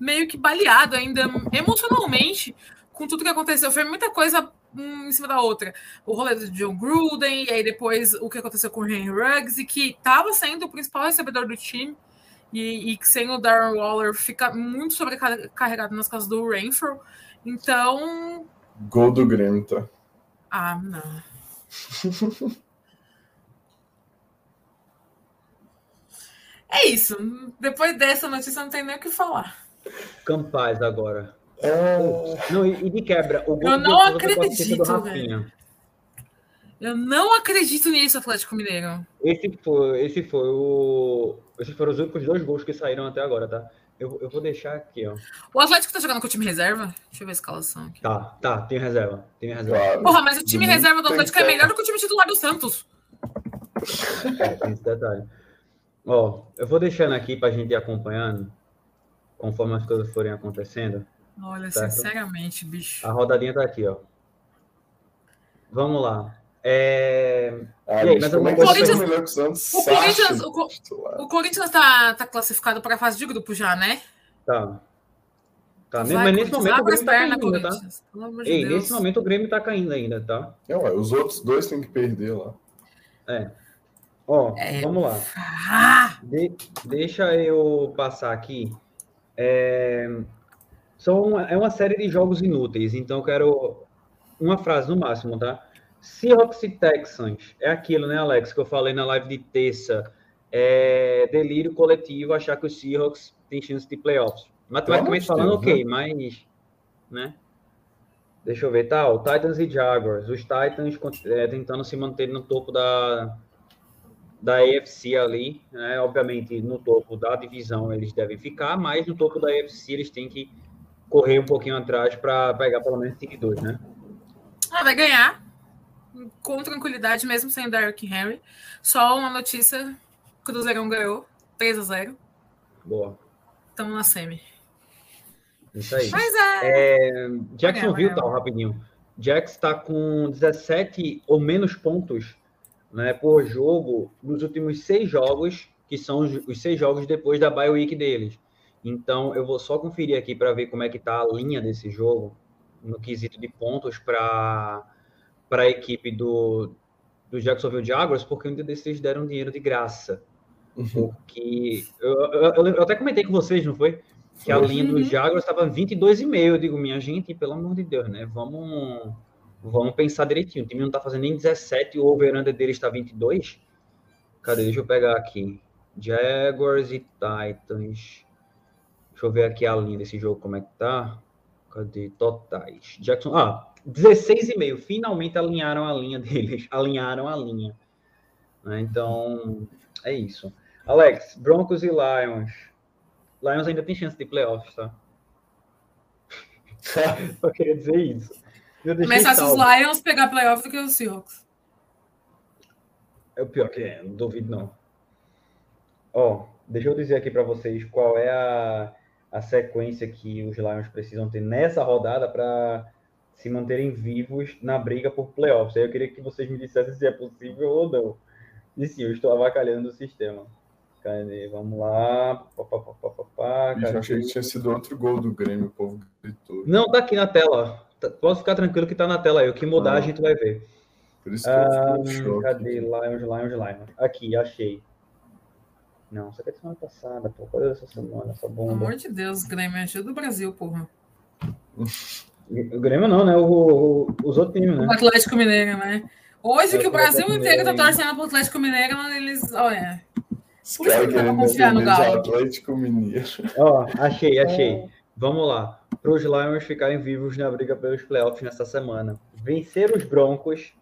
meio que baleado ainda emocionalmente com tudo que aconteceu. Foi muita coisa um em cima da outra. O rolê do John Gruden, e aí depois o que aconteceu com o Henry Ruggs, e que estava sendo o principal recebedor do time, e, e sem o Darren Waller fica muito sobrecarregado nas casas do Rainford. Então. Gol do Grêmio, tá? Ah, não. é isso. Depois dessa notícia não tem nem o que falar. Campaz agora. É... Não, e, de quebra. O Eu não acredito, velho. Eu não acredito nisso, Atlético Mineiro. Esse foi, esse foi o. Esses foram os únicos dois gols que saíram até agora, tá? Eu, eu vou deixar aqui, ó. O Atlético tá jogando com o time reserva? Deixa eu ver a escalação aqui. Tá, tá, tem reserva. Tem reserva. Claro. Porra, mas o time uhum. reserva do Atlético é melhor do que o time titular do Santos. É, tem esse detalhe. Ó, eu vou deixando aqui pra gente ir acompanhando, conforme as coisas forem acontecendo. Olha, certo? sinceramente, bicho. A rodadinha tá aqui, ó. Vamos lá. É... Ah, aí, mas o Corinthians, o, Corinthians, o, o Corinthians tá, tá classificado para a fase de grupo já, né? Tá. Tá, Vai, mas nesse momento o Grêmio tá caindo, tá? Ei, de nesse momento o Grêmio tá caindo ainda, tá? É, ué, os outros dois têm que perder lá. É. Ó, é... vamos lá. Ah! De, deixa eu passar aqui. É... São, é uma série de jogos inúteis, então eu quero uma frase no máximo, tá? Seahawks e Texans. É aquilo, né, Alex, que eu falei na live de terça. É delírio coletivo achar que os Seahawks têm chance de playoffs. Matematicamente falando, Deus, ok, né? mas. Né? Deixa eu ver, tá? O Titans e Jaguars. Os Titans é, tentando se manter no topo da, da AFC ali. Né? Obviamente, no topo da divisão eles devem ficar, mas no topo da AFC eles têm que correr um pouquinho atrás para pegar pelo menos time 2, né? Ah, vai ganhar com tranquilidade, mesmo sem o Derrick Henry. Só uma notícia: Cruzeirão ganhou 3 a 0 Boa. Estamos na semi. Isso aí. Mas é. é Jacksonville, tá, rapidinho. Jax está com 17 ou menos pontos né, por jogo nos últimos seis jogos, que são os, os seis jogos depois da bye week deles. Então, eu vou só conferir aqui para ver como é que está a linha desse jogo no quesito de pontos para a equipe do, do Jacksonville Jaguars, porque um dia desses deram dinheiro de graça. Uhum. Porque eu, eu, eu, até comentei com vocês, não foi? Que a linha do Jaguars estava 22,5. Eu digo, minha gente, pelo amor de Deus, né? Vamos, vamos pensar direitinho. O time não está fazendo nem 17 o over-under dele está 22. Cadê? Deixa eu pegar aqui. Jaguars e Titans. Deixa eu ver aqui a linha desse jogo, como é que tá. Cadê? Totais. Jackson. Ah, 16,5. Finalmente alinharam a linha deles. Alinharam a linha. Né? Então, é isso. Alex, Broncos e Lions. Lions ainda tem chance de playoffs, tá? Só queria dizer isso. Começar se os Lions pegar playoffs do que os Seahawks. É o pior que é, não duvido não. Ó, deixa eu dizer aqui para vocês qual é a, a sequência que os Lions precisam ter nessa rodada para se manterem vivos na briga por playoffs. Aí eu queria que vocês me dissessem se é possível ou não. E sim, eu estou avacalhando o sistema. Cadê? Vamos lá. Pá, pá, pá, pá, pá, Eu achei que tinha sido outro gol do Grêmio, o povo gritou. Não, tá aqui na tela. Tá, posso ficar tranquilo que tá na tela aí. O que mudar ah, a gente vai ver. Por isso que ah, eu choque, Cadê? Lions, Lions, Lions. Aqui, achei. Não, isso aqui é semana passada, pô. Qual é essa semana, essa bomba? Pelo amor de Deus, Grêmio é do Brasil, porra. O Grêmio não, né? O, o, os outros times, né? O Atlético Mineiro, né? Hoje é, que o Brasil inteiro tá torcendo pro Atlético Mineiro, eles, olha. Querendo confiar no Galo. Atlético Mineiro. Ó, achei, achei. É. Vamos lá. Para os Lions ficarem vivos na briga pelos playoffs nessa semana. Vencer os Broncos,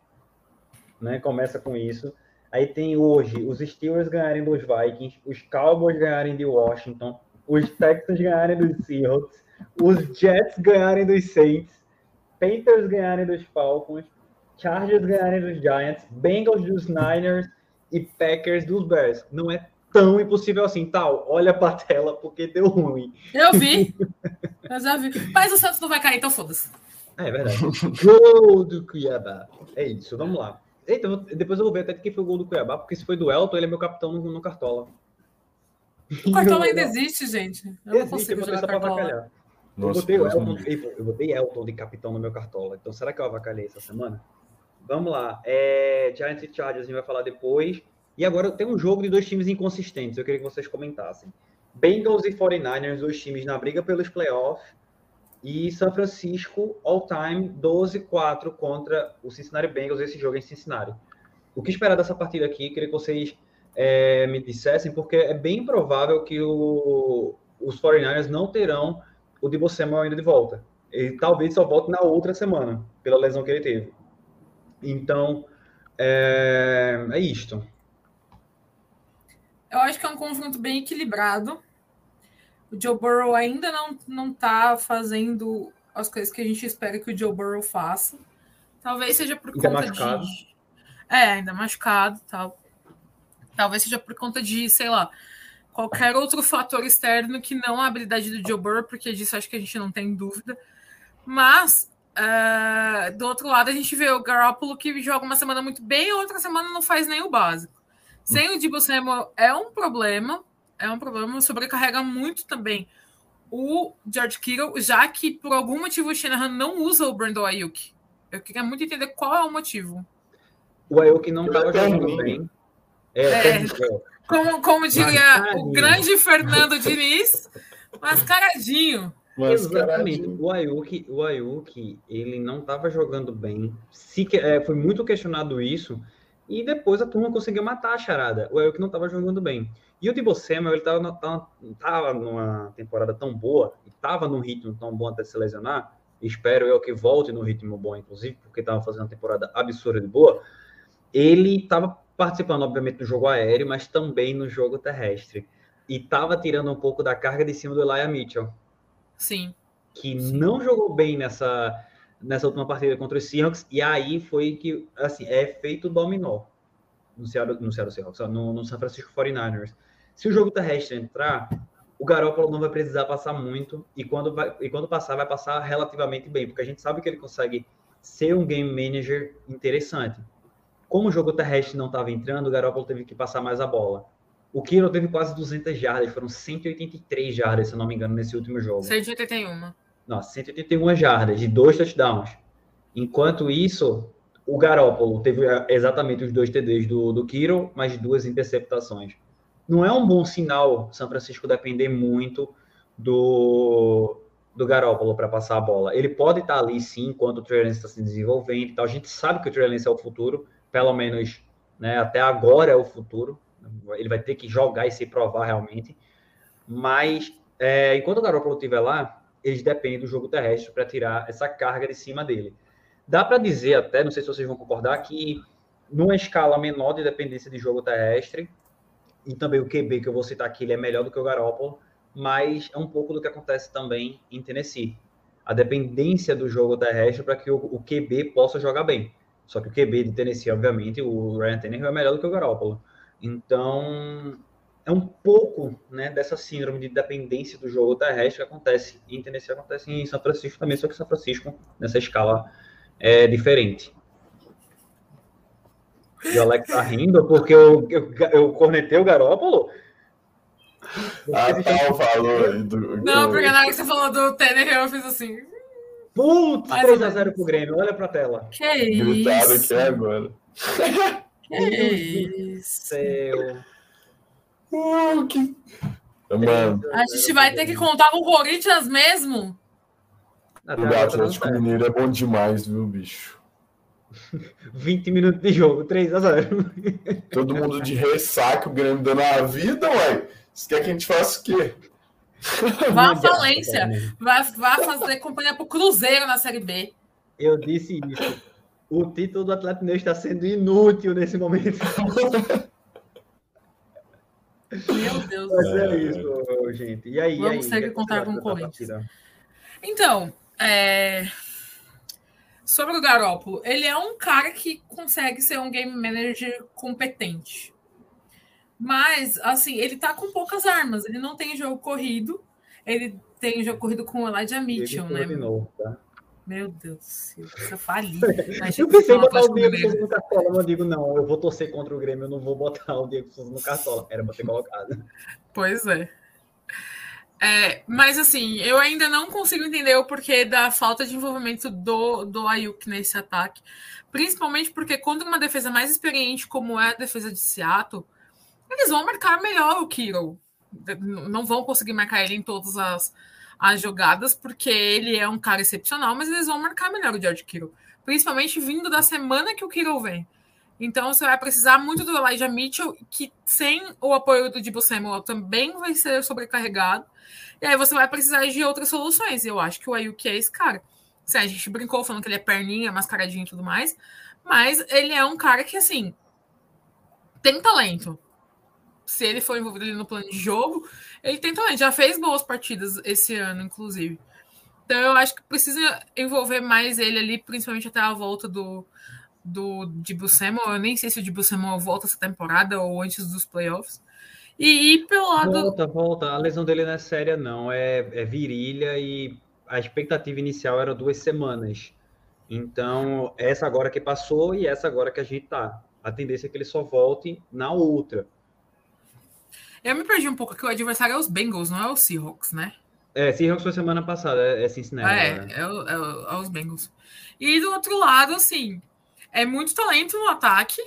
né? Começa com isso. Aí tem hoje os Steelers ganharem dos Vikings, os Cowboys ganharem de Washington, os Texans ganharem dos Seahawks, os Jets ganharem dos Saints, Panthers ganharem dos Falcons, Chargers ganharem dos Giants, Bengals dos Niners e Packers dos Bears. Não é tão impossível assim, tal. Olha pra tela porque deu ruim. Eu vi. Eu já vi. Mas o Santos não vai cair, então foda-se. É, é verdade. Gol do Cuiabá. É isso, vamos lá. Eita, depois eu vou ver até quem foi o gol do Cuiabá, porque se foi do Elton, ele é meu capitão no, no Cartola. O Cartola ainda existe, gente. Eu não consigo jogar Cartola. Eu, botei Elton, eu botei Elton de capitão no meu Cartola. Então, será que eu avacalhei essa semana? Vamos lá. É, Giants e Chargers a gente vai falar depois. E agora tem um jogo de dois times inconsistentes. Eu queria que vocês comentassem. Bengals e 49ers, dois times na briga pelos playoffs. E São Francisco, all-time, 12-4 contra o Cincinnati Bengals, esse jogo em Cincinnati. O que esperar dessa partida aqui? Queria que vocês é, me dissessem, porque é bem provável que o, os 49ers não terão o Debo Samuel ainda de volta. Ele talvez só volte na outra semana, pela lesão que ele teve. Então, é, é isto. Eu acho que é um confronto bem equilibrado. O Joe Burrow ainda não, não tá fazendo as coisas que a gente espera que o Joe Burrow faça. Talvez seja por ainda conta machucado. de. É, ainda machucado tal. Talvez seja por conta de, sei lá, qualquer outro fator externo que não a habilidade do Joe Burrow, porque disso acho que a gente não tem dúvida. Mas, uh, do outro lado, a gente vê o Garoppolo que joga uma semana muito bem, a outra semana não faz nem o básico. Sem o Debo Samuel é um problema, é um problema, sobrecarrega muito também o George Kittle, já que por algum motivo o Shanahan não usa o Brandon Ayuk. Eu queria muito entender qual é o motivo. O Ayuk não estava jogando bem. É, é, como, como diria o grande Fernando Diniz, mascaradinho. Exatamente. O Ayuk, o Ayuk, ele não estava jogando bem. Se, é, foi muito questionado isso. E depois a turma conseguiu matar a charada. O Ayuk não estava jogando bem. E o Debo Samuel, ele estava tava, tava numa temporada tão boa, e estava num ritmo tão bom até se lesionar, espero eu que volte no ritmo bom, inclusive, porque estava fazendo uma temporada absurda de boa, ele estava participando, obviamente, do jogo aéreo, mas também no jogo terrestre. E estava tirando um pouco da carga de cima do Elijah Mitchell. Sim. Que Sim. não jogou bem nessa, nessa última partida contra os Seahawks, e aí foi que, assim, é feito dominó no Seattle, no Seattle Seahawks, no, no San Francisco 49ers. Se o jogo terrestre entrar, o Garoppolo não vai precisar passar muito e quando, vai, e quando passar, vai passar relativamente bem, porque a gente sabe que ele consegue ser um game manager interessante. Como o jogo terrestre não estava entrando, o Garoppolo teve que passar mais a bola. O Kiro teve quase 200 jardas, foram 183 jardas, se eu não me engano, nesse último jogo. 181. Nossa, 181 jardas de dois touchdowns. Enquanto isso, o Garoppolo teve é, exatamente os dois TDs do, do Kiro, mais duas interceptações. Não é um bom sinal São Francisco depender muito do, do Garoppolo para passar a bola. Ele pode estar ali sim, enquanto o Trey está se desenvolvendo. Então, a gente sabe que o Trey é o futuro, pelo menos né, até agora é o futuro. Ele vai ter que jogar e se provar realmente. Mas, é, enquanto o Garoppolo estiver lá, eles dependem do jogo terrestre para tirar essa carga de cima dele. Dá para dizer até, não sei se vocês vão concordar, que numa escala menor de dependência de jogo terrestre, e também o QB que eu vou citar aqui, ele é melhor do que o Garoppolo, mas é um pouco do que acontece também em Tennessee. A dependência do jogo terrestre para que o, o, QB possa jogar bem. Só que o QB de Tennessee, obviamente, o Ryan Tannehill é melhor do que o Garoppolo. Então, é um pouco né, dessa síndrome de dependência do jogo terrestre que acontece em Tennessee, acontece em São Francisco também, só que São Francisco, nessa escala, é diferente. E o Alex tá rindo porque eu, eu, eu cornetei o Garópolo. Ah, tá, falou aí do. Não, porque na hora que você falou do Tener, eu fiz assim. Putz, 3x0 pro Grêmio, olha pra tela. Que Gritado isso? aqui agora. Que isso? Céu. Uh, que... Mano. A gente vai ter que contar com o Corinthians mesmo? O Atlético Mineiro é bom demais, viu, bicho? 20 minutos de jogo, 3 a 0 Todo mundo de ressaca, o Grêmio dando a vida, ué. Você quer que a gente faça o quê? Vá à falência. Vai, vai fazer companhia pro Cruzeiro na Série B. Eu disse isso. O título do Atlético Mineiro está sendo inútil nesse momento. Meu Deus Mas é, é isso, gente. E aí? Vamos que contar com o Corinthians. Então, é... sobre o Garópolo, ele é um cara que consegue ser um game manager competente. Mas, assim, ele tá com poucas armas. Ele não tem jogo corrido. Ele tem jogo corrido com o Elijah Mitchell, né? Novo, tá? Meu Deus, eu fali. Eu pensei em botar o Diego Souza no cartola, mas eu digo, não, eu vou torcer contra o Grêmio, eu não vou botar o Diego Souza no cartola. Era pra ter colocado. Pois é. é. Mas assim, eu ainda não consigo entender o porquê da falta de envolvimento do, do Ayuk nesse ataque. Principalmente porque quando uma defesa mais experiente, como é a defesa de Seattle, eles vão marcar melhor o Kiro. Não vão conseguir marcar ele em todas as as jogadas, porque ele é um cara excepcional, mas eles vão marcar melhor o George Kittle. Principalmente vindo da semana que o Kittle vem. Então você vai precisar muito do Elijah Mitchell, que sem o apoio do Debo Samuel também vai ser sobrecarregado. E aí você vai precisar de outras soluções. Eu acho que o Ayuk é esse cara. Assim, a gente brincou falando que ele é perninha, mascaradinho e tudo mais. Mas ele é um cara que, assim, tem talento se ele for envolvido no plano de jogo, ele tem talento. Já fez boas partidas esse ano, inclusive. Então eu acho que precisa envolver mais ele ali, principalmente até a volta do, do Dibu Samuel. Eu nem sei se o Dibu Samuel volta essa temporada ou antes dos playoffs. E, e pelo lado. Volta, volta. A lesão dele não é séria, não. É, é virilha e a expectativa inicial era duas semanas. Então, essa agora que passou e essa agora que a gente tá. A tendência é que ele só volte na outra. Eu me perdi um pouco, que o adversário é os Bengals, não é o Seahawks, né? É, Seahawks foi semana passada, é, é Cincinnati. É, é, é, é os Bengals. E do outro lado, assim, é muito talento no ataque,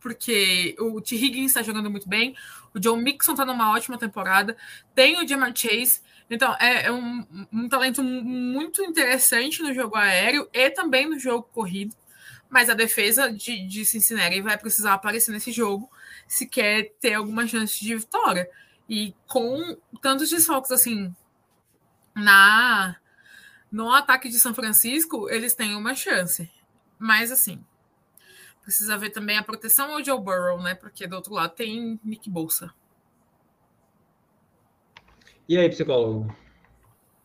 porque o T. Higgins está jogando muito bem, o John Mixon está numa ótima temporada, tem o Jamar Chase, então é, é um, um, talento muito interessante no jogo aéreo e também no jogo corrido, mas a defesa de, de Cincinnati vai precisar aparecer nesse jogo, se quer ter alguma chance de vitória. E com tantos desfalques assim na no ataque de São Francisco, eles têm uma chance. Mas assim, precisa ver também a proteção ao Joe Burrow, né? Porque do outro lado tem Nick Bolsa. E aí, psicólogo?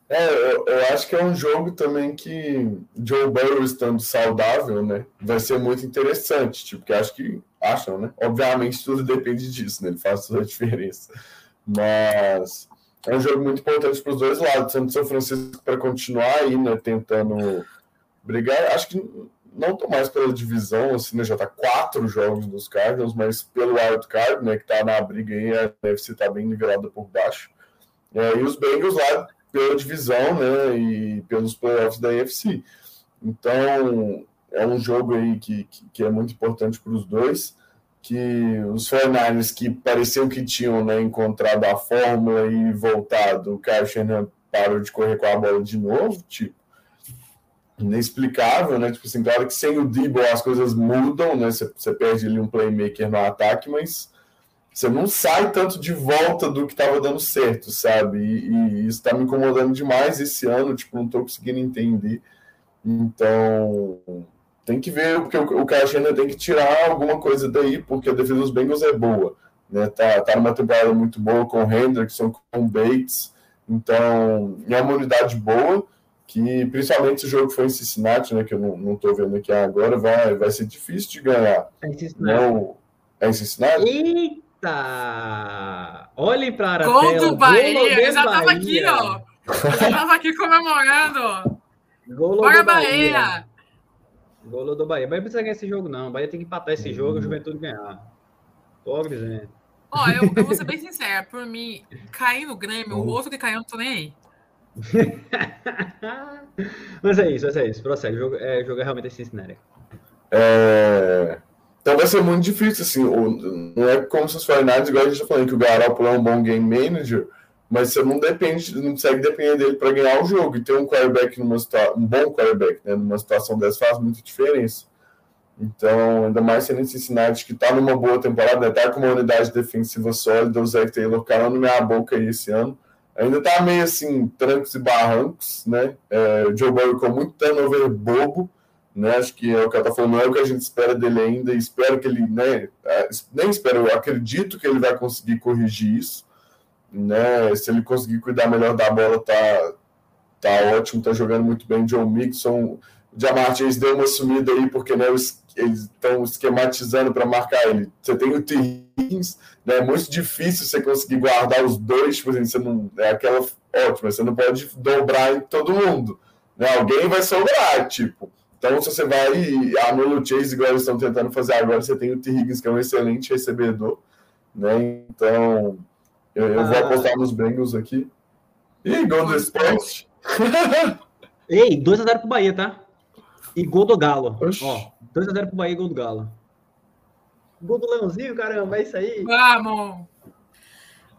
É, eu, eu, acho que é um jogo também que Joe Burrow estando saudável, né? Vai ser muito interessante, tipo, que acho que acham, né? Obviamente tudo depende disso, né? Ele faz toda a diferença. Mas é um jogo muito importante para os dois lados, tanto São Francisco para continuar aí, né, tentando brigar. Acho que não tô mais pela divisão, assim, né, já tá quatro jogos dos Cardinals, mas pelo wild card, né, que tá na briga aí, a NFC tá bem nivelada por baixo. É, e os Bengals lá pela divisão, né, e pelos playoffs da AFC. Então, é um jogo aí que, que, que é muito importante para os dois que os 49 que pareciam que tinham né, encontrado a fórmula e voltado, o Kyle Shanahan parou de correr com a bola de novo, tipo, inexplicável, né? Tipo assim, claro que sem o Debo as coisas mudam, né? Você, você perde ali um playmaker no ataque, mas você não sai tanto de volta do que estava dando certo, sabe? E, e isso está me incomodando demais esse ano, tipo, não estou conseguindo entender. Então, tem que ver, porque o, o Cash ainda tem que tirar alguma coisa daí, porque a defesa dos Bengals é boa. Né? Tá, tá numa temporada muito boa com o Hendrickson, com o Bates. Então, é uma unidade boa, que principalmente se o jogo for em Cincinnati, né, que eu não, não tô vendo aqui agora, vai, vai ser difícil de ganhar. É em Cincinnati. Não, é em Cincinnati? Eita! Olhem para a tela. do Bahia! Eu já tava aqui, ó. Eu já tava aqui comemorando. Gol Bora, Bahia! Bahia. Golo do Bahia. Bahia precisa ganhar esse jogo, não. Bahia tem que empatar esse jogo e o Juventude ganhar. Pobre, gente. Ó, eu, eu, vou ser bem sincera. Por mim, cair no Grêmio, o outro que caiu, não tô nem aí. mas é isso, mas é isso. Prossegue. O jogo é, o jogo é realmente Cincinnati. É... Então vai ser muito difícil, assim. Não é como se os 49 igual a gente tá falando, que o Garoppolo é um bom game manager mas você não depende, não consegue depender dele para ganhar o jogo. E ter um quarterback numa um bom quarterback, né, numa situação dessa faz muita diferença. Então, ainda mais sendo Cincinnati, que está numa boa temporada, está né, com uma unidade defensiva sólida, o Zach Taylor calando minha boca aí esse ano. Ainda está meio assim, trancos e barrancos, né? É, o Joe Burrow com muito turnover bobo, né? Acho que é o que ela tá falando, não é o que a gente espera dele ainda, espero que ele, né? É, nem espero, eu acredito que ele vai conseguir corrigir isso né? Se ele conseguir cuidar melhor da bola, tá, tá ótimo, tá jogando muito bem. Joe Mixon, o Jamar deu uma sumida aí, porque né, eles estão esquematizando para marcar ele. Você tem o T. Né? É muito difícil você conseguir guardar os dois, tipo assim, você não. É aquela ótima, você não pode dobrar em todo mundo. Né? Alguém vai sobrar, tipo. Então, se você vai e anula Chase, igual eles estão tentando fazer agora, você tem o T. Higgins, que é um excelente recebedor. Né? Então, eu, eu ah. vou apostar nos Bengals aqui. Ih, gol do Sport. Ei, 2x0 pro Bahia, tá? E gol do Galo. Oxi. Ó, 2x0 pro Bahia e gol do Galo. Gol do Leãozinho, caramba, é isso aí. Vamos!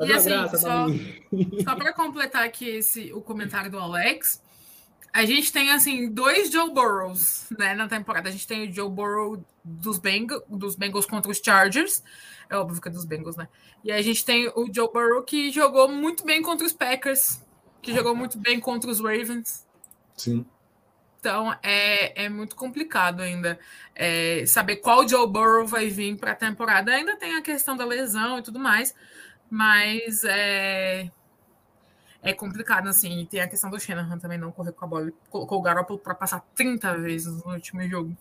e assim, graça, só, só para completar aqui esse, o comentário do Alex, a gente tem assim dois Joe Burrows né, na temporada. A gente tem o Joe Burrow dos, Beng dos Bengals contra os Chargers. É óbvio que é dos Bengals, né? E a gente tem o Joe Burrow que jogou muito bem contra os Packers, que jogou muito bem contra os Ravens. Sim. Então é, é muito complicado ainda é, saber qual Joe Burrow vai vir para a temporada. Ainda tem a questão da lesão e tudo mais, mas é, é complicado assim. E tem a questão do Shanahan também não correr com a bola. Ele colocou o Garoppolo para passar 30 vezes no último jogo.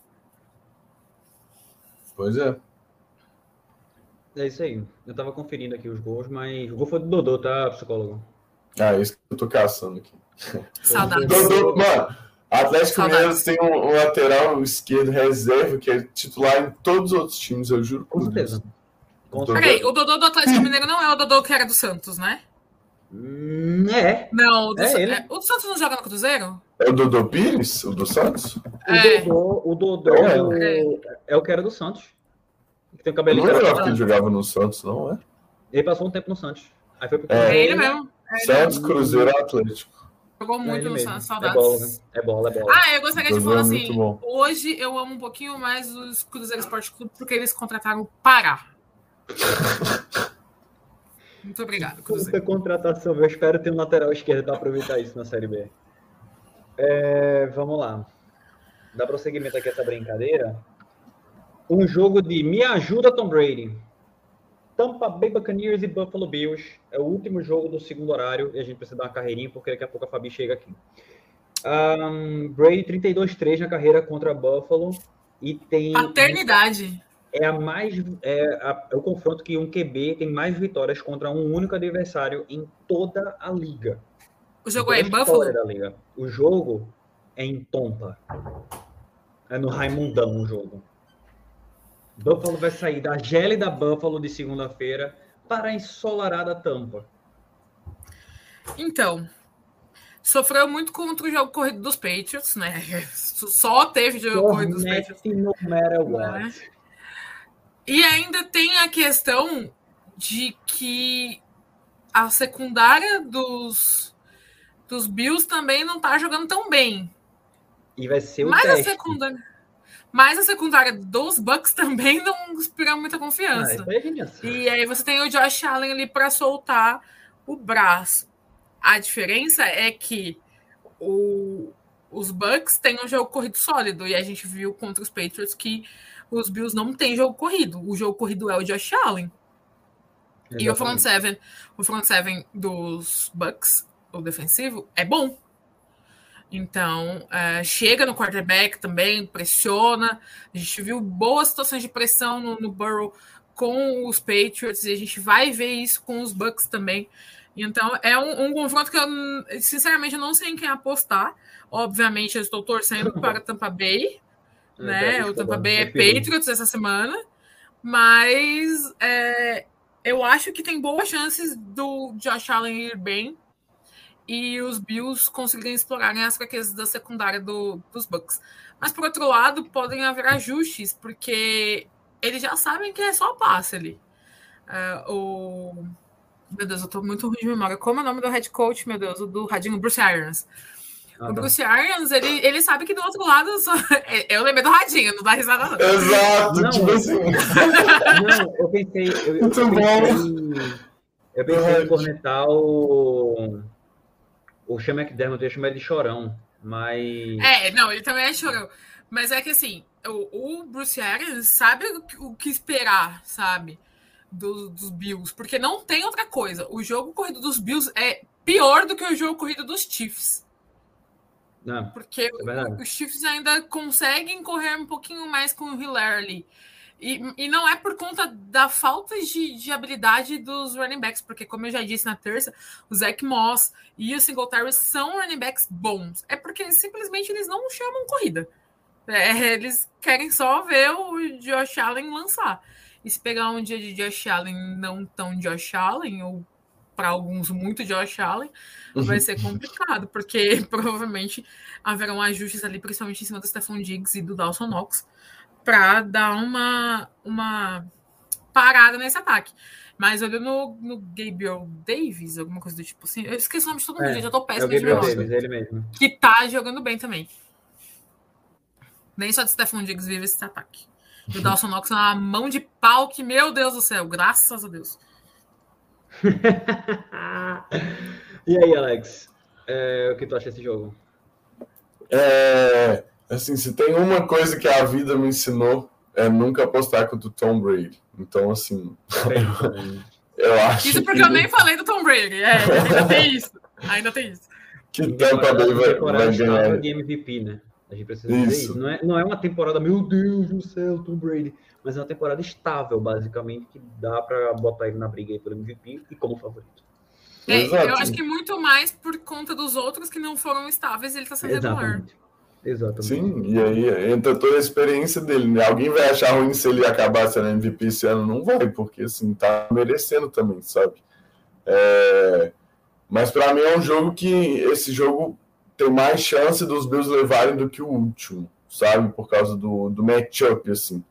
Pois é. É isso aí. Eu tava conferindo aqui os gols, mas o gol foi do Dodô, tá, psicólogo? Ah, é isso que eu tô caçando aqui. Saudades. Dodô, mano, Atlético Mineiro tem um, um, lateral esquerdo reserva que é titular em todos os outros times, eu juro. Com certeza. Peraí, o Dodô do Atlético Mineiro não é o Dodô que era do Santos, né? Hum, é. Não, o do, é é, o Santos não joga no Cruzeiro? É o Dodô Pires, o do Santos? É. O Dodô, o Dodô é. O, é o que era do Santos. Que tem o cabelinho. Não era que ele jogava no Santos, não é? Ele passou um tempo no Santos. Aí foi pro é. é ele mesmo. É Santos, Cruzeiro Atlético. Jogou muito no Santos, saudades. É bola, é bola, é bola. Ah, eu gostaria de falar assim: hoje eu amo um pouquinho mais os Cruzeiro Esporte Clube porque eles contrataram o Pará. Muito obrigado, Cruzeiro. Muita contratação. Eu espero ter um lateral esquerdo para aproveitar isso na Série B. É, vamos lá. Dá prosseguimento aqui essa brincadeira. Um jogo de Me Ajuda Tom Brady. Tampa Bay Buccaneers e Buffalo Bills. É o último jogo do segundo horário e a gente precisa dar uma carreirinha porque daqui a pouco a Fabi chega aqui. Um, Brady 32-3 na carreira contra Buffalo e tem. Paternidade. É a mais é, a, é, o confronto que um QB tem mais vitórias contra um único adversário em toda a liga. O jogo é em Buffalo? Da liga. O jogo é em Tompa. É no Raimundão o jogo. Buffalo vai sair da gélida Buffalo de segunda-feira para a ensolarada Tampa. Então, sofreu muito contra o jogo corrido dos Patriots, né? Só teve jogo corrido dos Patriots. No matter what. Né? E ainda tem a questão de que a secundária dos, dos Bills também não tá jogando tão bem. E vai ser o mas teste. A secundária, mas a secundária dos Bucks também não inspira muita confiança. Ah, e aí você tem o Josh Allen ali para soltar o braço. A diferença é que o, os Bucks têm um jogo corrido sólido e a gente viu contra os Patriots que os Bills não têm jogo corrido. O jogo corrido é o Josh Allen. Exatamente. E o front seven, o front seven dos Bucks, o defensivo, é bom. Então, é, chega no quarterback também, pressiona. A gente viu boas situações de pressão no, no Burrow com os Patriots e a gente vai ver isso com os Bucks também. Então, é um, um confronto que eu, sinceramente, eu não sei em quem apostar. Obviamente, eu estou torcendo para Tampa Bay, é, né? O Tampa Bay é Patriots essa semana, mas é, eu acho que tem boas chances do Josh Allen ir bem e os Bills conseguirem explorarem as fraquezas da secundária do, dos Bucks. Mas por outro lado, podem haver ajustes, porque eles já sabem que é só passe ali. Uh, o... Meu Deus, eu tô muito ruim de memória. Como é o nome do head coach, meu Deus, do Radinho? Bruce Irons. Ah, o Bruce Arians, ele, ele sabe que do outro lado. Só... Eu lembrei do Radinho, não dá risada, não. Exato, não, tipo assim. Não, eu pensei. Eu, Muito eu pensei, bom. Eu pensei em cornetar o. O Sean McDermott, eu chamo ele de chorão, mas. É, não, ele também é chorão. Mas é que assim, o, o Bruce Arians sabe o, o que esperar, sabe? Do, dos Bills, porque não tem outra coisa. O jogo corrido dos Bills é pior do que o jogo corrido dos Chiefs. Não, Porque é os Chiefs ainda conseguem correr um pouquinho mais com o Hillary. E, e não é por conta da falta de, de habilidade dos running backs, porque, como eu já disse na terça, o Zach Moss e o Singletary são running backs bons. É porque simplesmente eles não chamam corrida. É, eles querem só ver o Josh Allen lançar. E se pegar um dia de Josh Allen não tão Josh Allen, ou para alguns muito Josh Allen, vai ser complicado, porque provavelmente haverão ajustes ali, principalmente em cima do Stephon Diggs e do Dawson Knox, para dar uma, uma parada nesse ataque. Mas olhando no, no Gabriel Davis, alguma coisa do tipo assim, eu esqueci o nome de todo mundo, é, já tô péssimo é Gabriel Davis, ele mesmo. Que tá jogando bem também. Nem só de Stephon Diggs vive esse ataque. E o Dawson Knox é uma mão de pau que, meu Deus do céu, graças a Deus. e aí, Alex? É, o que tu acha desse jogo? É, assim, se tem uma coisa que a vida me ensinou é nunca apostar contra o Tom Brady. Então, assim, eu acho. Isso porque que... eu nem falei do Tom Brady. É, ainda tem isso. Ainda tem isso. Que Tampa Bay vai, vai ganhar. de MVP, né? A gente precisa isso. isso. Não, é, não é uma temporada, meu Deus do céu, Tom Brady mas é uma temporada estável, basicamente, que dá para botar ele na briga aí pelo MVP e como favorito. É, eu acho que muito mais por conta dos outros que não foram estáveis, ele está sendo regular. Exatamente. Sim, e aí entra toda a experiência dele. Né? Alguém vai achar ruim se ele acabar sendo MVP esse ano? Não vai, porque assim, tá merecendo também, sabe? É... Mas para mim é um jogo que esse jogo tem mais chance dos Bills levarem do que o último, sabe? Por causa do, do matchup, assim.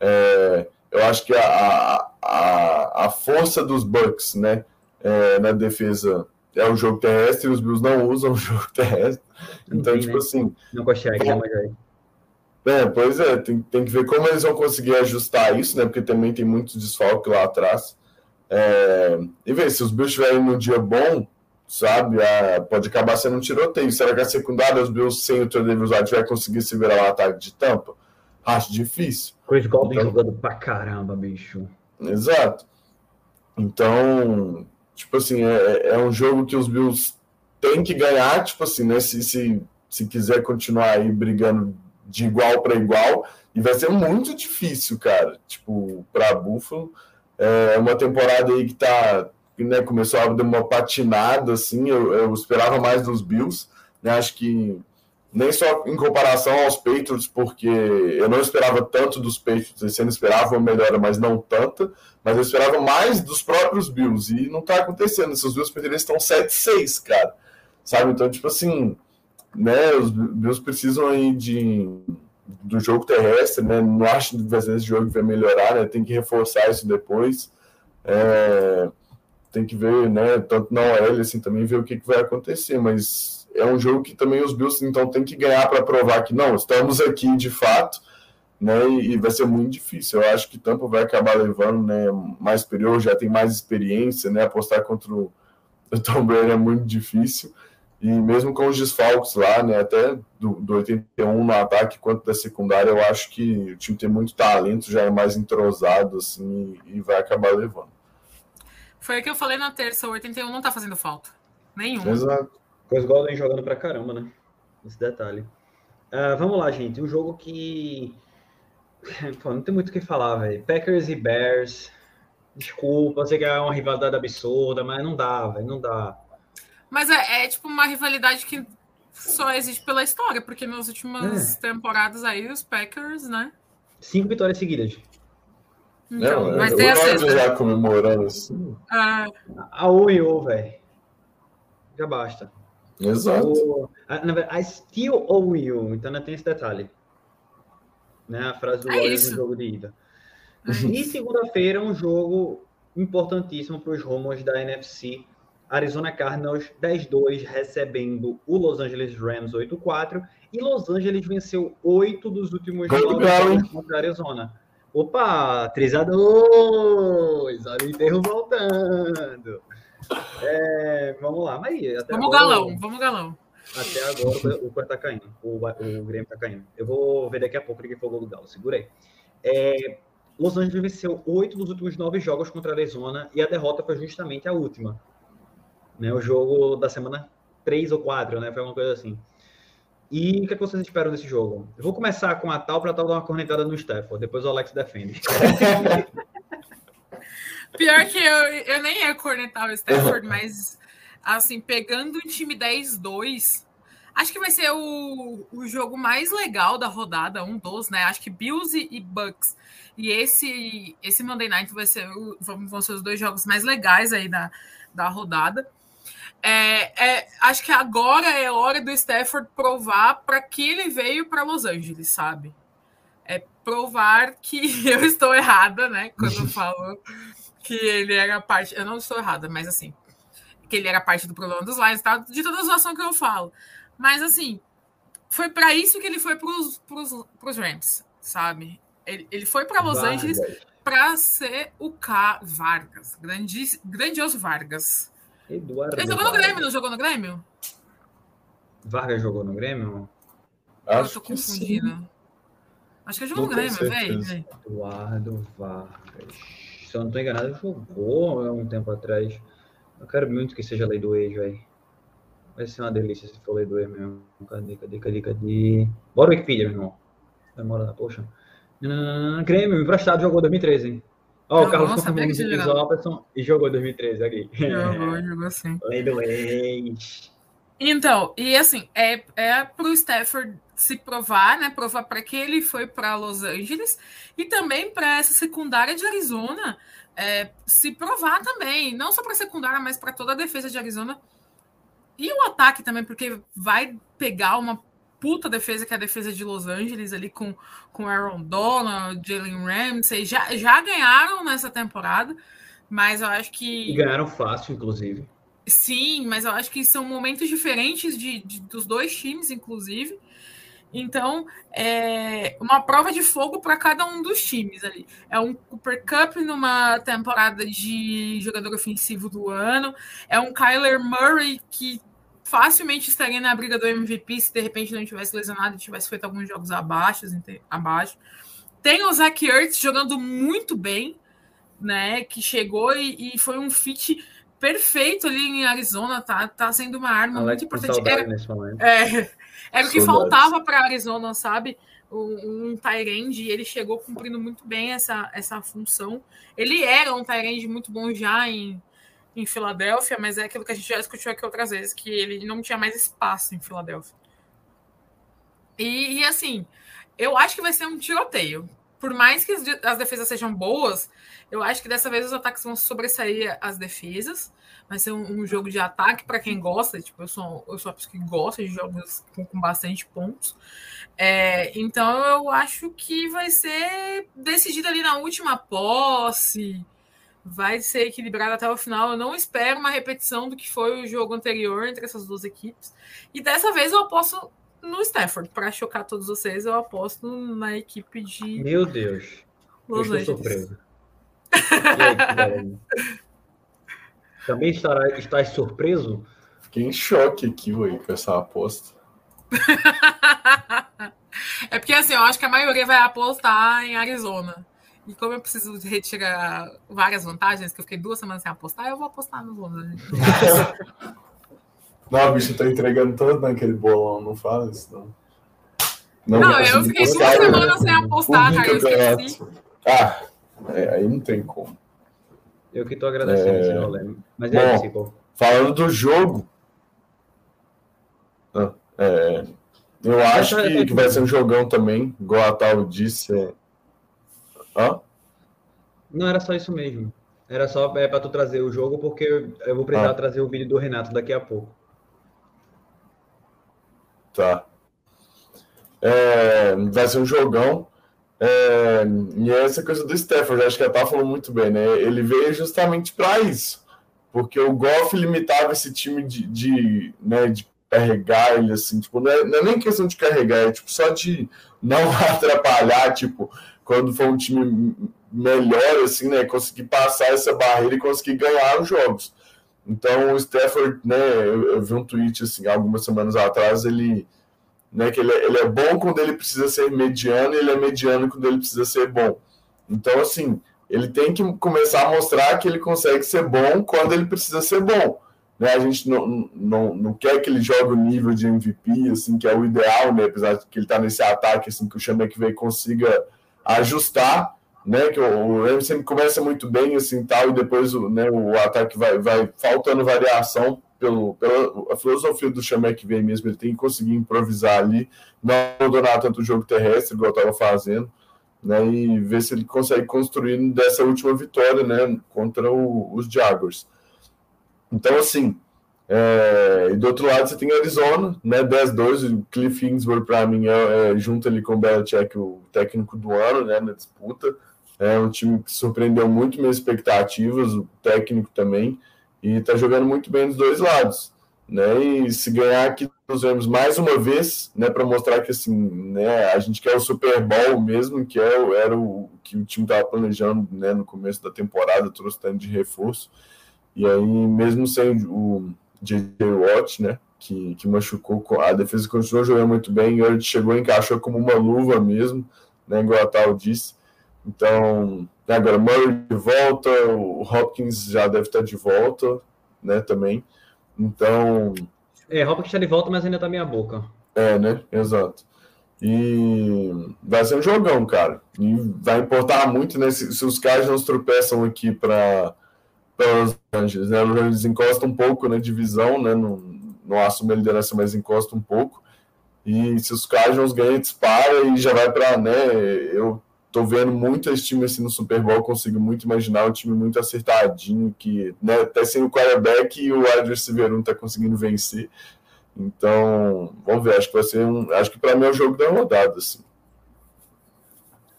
É, eu acho que a, a, a força dos Bucks né, é, na defesa é o jogo terrestre, e os Bills não usam o jogo terrestre. Então, Enfim, tipo né? assim. Não consegue, bom, né, é, pois é, tem, tem que ver como eles vão conseguir ajustar isso, né? Porque também tem muitos desfalques lá atrás. É, e ver se os Bills estiverem num dia bom, sabe? A, pode acabar sendo um tiroteio. Será que a secundária, os Bills sem o Trey Davis vai conseguir se virar o ataque de tampa? Acho difícil. Chris Godwin então, jogando pra caramba, bicho. Exato. Então, tipo assim, é, é um jogo que os Bills têm que ganhar, tipo assim, né? Se, se, se quiser continuar aí brigando de igual para igual. E vai ser muito difícil, cara, tipo, para Buffalo. É uma temporada aí que tá, né, começou a dar uma patinada, assim, eu, eu esperava mais dos Bills, né, acho que nem só em comparação aos Patriots, porque eu não esperava tanto dos Patriots, esse ano esperava uma melhora, mas não tanta, mas eu esperava mais dos próprios Bills, e não tá acontecendo, esses Bills eles estão 7-6, cara, sabe, então, tipo assim, né, os Bills precisam aí de do jogo terrestre, né? Não acho que esse jogo vai melhorar, né? Tem que reforçar isso depois. É, tem que ver, né? Tanto na OL assim também ver o que, que vai acontecer, mas é um jogo que também os Bills então tem que ganhar para provar que não, estamos aqui de fato, né? E, e, vai ser muito difícil. Eu acho que Tampa vai acabar levando, né? Mais superior, já tem mais experiência, né? Apostar contra o Tom Brady é muito difícil. E mesmo com os desfalques lá, né, até do, do 81 no ataque quanto da secundária, eu acho que o time tem muito talento, já é mais entrosado, assim, e, vai acabar levando. Foi o que eu falei na terça, o 81 não tá fazendo falta. Nenhum. Exato. Coisa Golden jogando pra caramba, né? Esse detalhe. Uh, vamos lá, gente. Um jogo que. Pô, não tem muito o que falar, velho. Packers e Bears. Desculpa, eu sei que é uma rivalidade absurda, mas não dá, velho. Não dá. Mas é, é, tipo uma rivalidade que só existe pela história, porque nas últimas é. temporadas aí os Packers, né? Cinco vitórias seguidas. Então, mas tem a sexta. já comemorando assim. Ah. A O e O, velho. Já basta. Exato. O, a, na verdade, I still owe you. Então não tem esse detalhe. Né? A frase do é Warriors no jogo de ida. É e segunda-feira, um jogo importantíssimo para os rumos da NFC Arizona Cardinals 10-2, recebendo o Los Angeles Rams 8-4. E Los Angeles venceu oito dos últimos jogos contra a Arizona. Opa, 3 a 2 Olha o enterro voltando. É, vamos lá, mas até vamos agora, galão, vamos galão. Até agora o Coelho tá caindo, o, o Grêmio tá caindo. Eu vou ver daqui a pouco que foi o gol do Galo, segura aí. É, Los Angeles venceu oito dos últimos nove jogos contra a Arizona e a derrota foi justamente a última né? O jogo da semana 3 ou 4, né? Foi uma coisa assim. E o que, é que vocês esperam desse jogo? Eu vou começar com a tal para tal dar uma cornetada no Stafford, depois o Alex defende. Pior que eu, eu nem ia cornetar o Stafford, mas assim, pegando um time 10-2, acho que vai ser o, o jogo mais legal da rodada, um dos, né? Acho que Bills e Bucks. E esse, esse Monday Night vai ser, vão ser os dois jogos mais legais aí da, da rodada. É, é, acho que agora é hora do Stafford provar para que ele veio para Los Angeles, sabe? É provar que eu estou errada, né? Quando eu falo que ele era parte. Eu não estou errada, mas assim, que ele era parte do problema dos Lions, tá? de toda a situação que eu falo. Mas assim, foi para isso que ele foi para os Rams, sabe? Ele, ele foi para Los Vargas. Angeles para ser o K Vargas, grandi, grandioso Vargas. Eduardo. Ele jogou no Grêmio, não jogou no Grêmio? Vargas jogou no Grêmio? Acho eu tô confundindo. Acho que ele jogou no Grêmio, velho. Eduardo Vargas. Se eu não tô enganado, jogou há um tempo atrás. Eu quero muito que seja lei do ex, velho. Vai ser uma delícia se for lei do ex mesmo. Cadê, cadê, cadê, cadê? Bora Wikipedia, meu irmão. Demora, poxa. Grêmio, emprestado, jogou 2013, hein? Ó, oh, o Carlos confirmou e jogou em 2013 aqui. Jogou, jogou sim. Lei do ex. Então, e assim, é, é pro Stafford se provar, né? Provar para que ele foi para Los Angeles e também para essa secundária de Arizona é, se provar também, não só para a secundária, mas para toda a defesa de Arizona e o ataque também, porque vai pegar uma puta defesa que é a defesa de Los Angeles ali com, com Aaron Donald, Jalen Ramsey, já, já ganharam nessa temporada, mas eu acho que... E ganharam fácil, inclusive. Sim, mas eu acho que são momentos diferentes de, de dos dois times, inclusive. Então, é uma prova de fogo para cada um dos times ali. É um Cooper Cup numa temporada de jogador ofensivo do ano. É um Kyler Murray que facilmente estaria na briga do MVP se de repente não tivesse lesionado e tivesse feito alguns jogos abaixo. abaixo. Tem o Zach Ertz jogando muito bem, né? Que chegou e, e, foi um fit perfeito ali em Arizona, tá, tá sendo uma arma Alex muito importante. Era, é, era o que faltava para Arizona, sabe? um, um Tyrande e ele chegou cumprindo muito bem essa, essa função. Ele era um Tyrande muito bom já em, em Filadélfia, mas é aquilo que a gente já discutiu aqui outras vezes, que ele não tinha mais espaço em Filadélfia. E, e assim, eu acho que vai ser um tiroteio. Por mais que as defesas sejam boas, eu acho que dessa vez os ataques vão sobressair as defesas. Vai ser um, um jogo de ataque para quem gosta. Tipo, eu sou, eu sou a pessoa que gosta de jogos com, com bastante pontos. É, então eu acho que vai ser decidido ali na última posse. Vai ser equilibrado até o final. Eu não espero uma repetição do que foi o jogo anterior entre essas duas equipes. E dessa vez eu aposto no Stafford. Para chocar todos vocês, eu aposto na equipe de. Meu Deus. Los eu estou surpreso. aí, Também estará, estás surpreso? Fiquei em choque aqui, ué, com essa aposta. é porque assim, eu acho que a maioria vai apostar em Arizona. E como eu preciso retirar várias vantagens, que eu fiquei duas semanas sem apostar, eu vou apostar nos Londres. Não, bicho, tá entregando todo naquele bolão, não fala isso, não. Não, não eu fiquei duas semanas sem apostar, cara, eu esqueci. Ah, é, aí não tem como. Eu que tô agradecendo é... esse rolê. Mas é isso, pô. Falando do jogo, ah, é, eu acho que, que, vai ser um jogão também, igual a Tal disse. É... Hã? Não era só isso mesmo. Era só é, para tu trazer o jogo, porque eu vou precisar ah. trazer o vídeo do Renato daqui a pouco. Tá. É, vai ser um jogão. É, e essa coisa do Stafford, acho que a Tá falou muito bem, né? Ele veio justamente para isso, porque o Goff limitava esse time de, de, né, de carregar ele assim, tipo, não é, não é, nem questão de carregar, é tipo só de não atrapalhar, tipo, quando for um time melhor, assim, né? Conseguir passar essa barreira e conseguir ganhar os jogos. Então, o Stafford, né, eu, eu, vi um tweet, assim, algumas semanas atrás, ele, né, que ele, é, ele é bom quando ele precisa ser mediano e ele é mediano quando ele precisa ser bom. Então, assim, ele tem que começar a mostrar que ele consegue ser bom quando ele precisa ser bom. Né? A gente não, não, não quer que ele jogue o nível de MVP, assim, que é o ideal, né, apesar de que ele está nesse ataque, assim, que o Xamek consiga ajustar, né? Que o, Rams sempre começa muito bem, assim, tal, e depois né, o ataque vai, vai faltando variação pelo, pela a filosofia do Chamek vem mesmo, ele tem que conseguir improvisar ali, não abandonar tanto o jogo terrestre, igual estava fazendo, né? E ver se ele consegue construir dessa última vitória, né? Contra o, os Jaguars. Então, assim, é, e do outro lado você tem Arizona, né, 10-2, o Cliff Kingsbury para mim é, é, junto ali com o Belichick, o técnico do ano, né, na disputa, é um time que surpreendeu muito minhas expectativas, o técnico também, e está jogando muito bem dos dois lados. Né? E se ganhar aqui, nós vemos mais uma vez, né, para mostrar que assim, né, a gente quer o Super Bowl mesmo, que é, era o que o time estava planejando né, no começo da temporada, trouxe tanto de reforço. E aí, mesmo sem o J.J. Watt, né, que, que machucou, a defesa continuou jogando muito bem, e ele chegou e encaixou como uma luva mesmo, né, igual a Tal disse. Então, né, agora Murray de volta, o Hopkins já deve estar de volta, né, também. Então. É, Hopkins está de volta, mas ainda está meia boca. É, né? Exato. E vai ser um jogão, cara. E vai importar muito, né? Se, se os caras não tropeçam aqui para Los Angeles, né? Los Angeles encosta um pouco na né, divisão, né? Não, não assume a liderança, mas encosta um pouco. E se os Cardinals ganham, dispara e já vai para, né? Eu tô vendo muito esse time assim no Super Bowl, consigo muito imaginar um time muito acertadinho, que né, até sem o quarterback e o wide receiver não tá conseguindo vencer. Então, vamos ver, acho que vai ser um. Acho que para mim é o jogo da rodada, assim.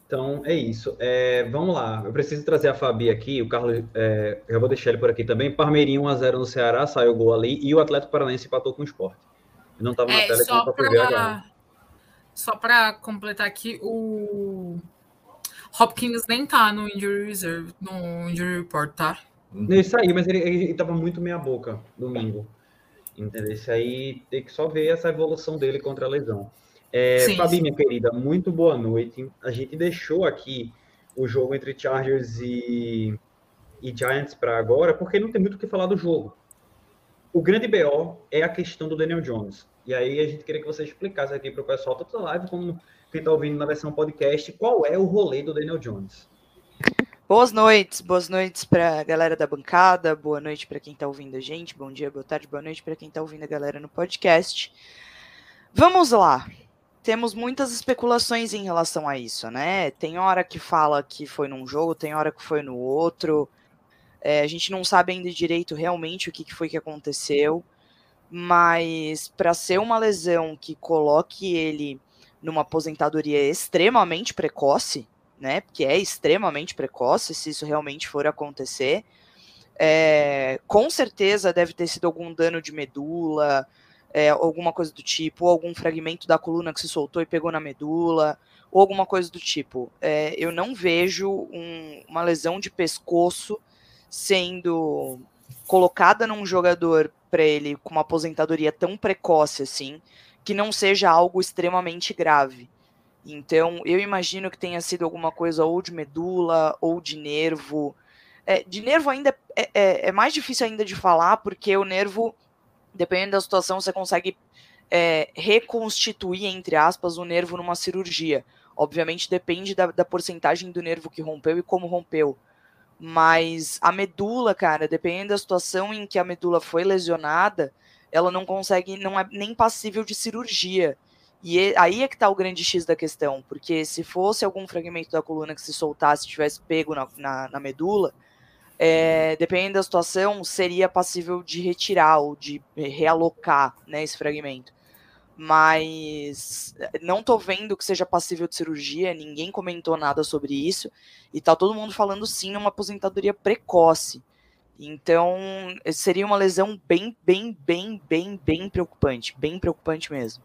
Então, é isso. É, vamos lá. Eu preciso trazer a Fabi aqui. O Carlos, é, eu vou deixar ele por aqui também. Parmeirinho 1x0 no Ceará, saiu o gol ali. E o Atlético Paranaense empatou com o esporte. Eu não estava na é, tela, só então para Só para completar aqui, o Hopkins nem tá no injury reserve, no injury report, tá? Isso aí, mas ele, ele tava muito meia boca domingo. Entendeu? Isso aí tem que só ver essa evolução dele contra a lesão. É, sim, Fabi, sim. minha querida, muito boa noite. A gente deixou aqui o jogo entre Chargers e, e Giants para agora, porque não tem muito o que falar do jogo. o grande BO é a questão do Daniel Jones. E aí a gente queria que você explicasse aqui para o pessoal, tanto da live como quem está ouvindo na versão podcast, qual é o rolê do Daniel Jones. Boas noites, boas noites para a galera da bancada, boa noite para quem está ouvindo a gente, bom dia, boa tarde, boa noite para quem está ouvindo a galera no podcast. Vamos lá. Temos muitas especulações em relação a isso, né? Tem hora que fala que foi num jogo, tem hora que foi no outro. É, a gente não sabe ainda direito realmente o que, que foi que aconteceu, mas para ser uma lesão que coloque ele numa aposentadoria extremamente precoce, né? Porque é extremamente precoce, se isso realmente for acontecer. É, com certeza deve ter sido algum dano de medula, é, alguma coisa do tipo, ou algum fragmento da coluna que se soltou e pegou na medula, ou alguma coisa do tipo. É, eu não vejo um, uma lesão de pescoço sendo colocada num jogador para ele com uma aposentadoria tão precoce assim, que não seja algo extremamente grave. Então, eu imagino que tenha sido alguma coisa ou de medula ou de nervo. É, de nervo ainda é, é, é, mais difícil ainda de falar, porque o nervo, dependendo da situação, você consegue é, reconstituir, entre aspas, o nervo numa cirurgia. Obviamente depende da, da porcentagem do nervo que rompeu e como rompeu. Mas a medula, cara, dependendo da situação em que a medula foi lesionada, ela não consegue, não é nem passível de cirurgia. E aí é que está o grande X da questão, porque se fosse algum fragmento da coluna que se soltasse, tivesse pego na, na, na medula, é, dependendo da situação, seria passível de retirar ou de realocar né, esse fragmento. Mas não tô vendo que seja passível de cirurgia, ninguém comentou nada sobre isso, e tá todo mundo falando sim numa aposentadoria precoce. Então, seria uma lesão bem, bem, bem, bem, bem preocupante. Bem preocupante mesmo.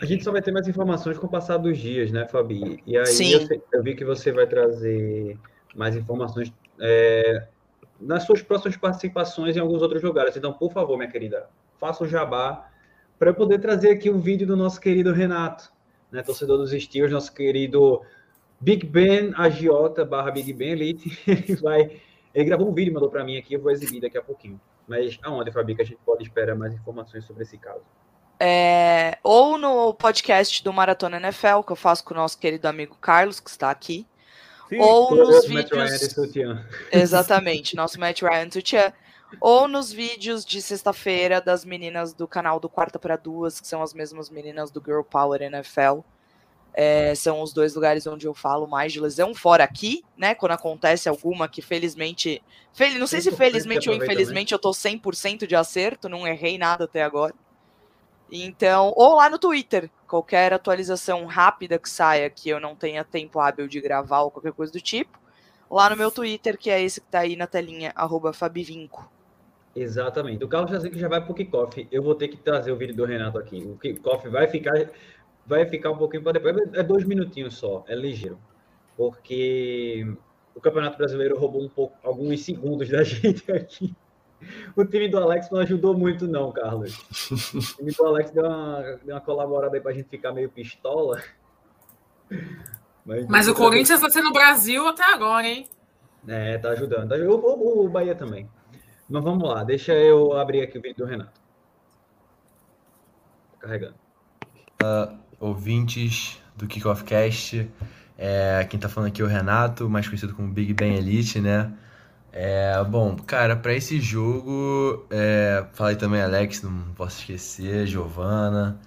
A gente só vai ter mais informações com o passar dos dias, né, Fabi? E aí Sim. Eu, eu vi que você vai trazer mais informações é, nas suas próximas participações em alguns outros lugares. Então, por favor, minha querida, faça o jabá para eu poder trazer aqui o um vídeo do nosso querido Renato, né, torcedor dos Steelers, nosso querido Big Ben Agiota barra Big Ben Elite. Ele vai ele gravou um vídeo e mandou para mim aqui, eu vou exibir daqui a pouquinho. Mas aonde, Fabi, que a gente pode esperar mais informações sobre esse caso? É, ou no podcast do Maratona NFL, que eu faço com o nosso querido amigo Carlos, que está aqui. Sim, ou nos vídeos. Exatamente, nosso Matt Ryan Tutian. Ou nos vídeos de sexta-feira das meninas do canal do Quarta para Duas, que são as mesmas meninas do Girl Power NFL. É, são os dois lugares onde eu falo mais de lesão, fora aqui, né? Quando acontece alguma que felizmente. Fel, não sei se felizmente ou infelizmente eu tô 100% de acerto, não errei nada até agora. Então, ou lá no Twitter, qualquer atualização rápida que saia que eu não tenha tempo hábil de gravar ou qualquer coisa do tipo, lá no meu Twitter, que é esse que tá aí na telinha, Fabivinco. Exatamente. O Carlos já sei que já vai pro kickoff. Eu vou ter que trazer o vídeo do Renato aqui. O kickoff vai ficar vai ficar um pouquinho para depois. É dois minutinhos só, é ligeiro. Porque o Campeonato Brasileiro roubou um pouco, alguns segundos da gente aqui. O time do Alex não ajudou muito, não, Carlos. O time do Alex deu uma, deu uma colaborada aí para a gente ficar meio pistola. Mas, Mas o Corinthians está sendo Brasil até agora, hein? É, tá ajudando. Tá, o, o, o Bahia também. Mas vamos lá, deixa eu abrir aqui o vídeo do Renato. carregando. Uh, ouvintes do Kickoff Cast. É, quem tá falando aqui é o Renato, mais conhecido como Big Ben Elite, né? É, bom, cara, para esse jogo, é, falei também Alex, não posso esquecer, Giovana.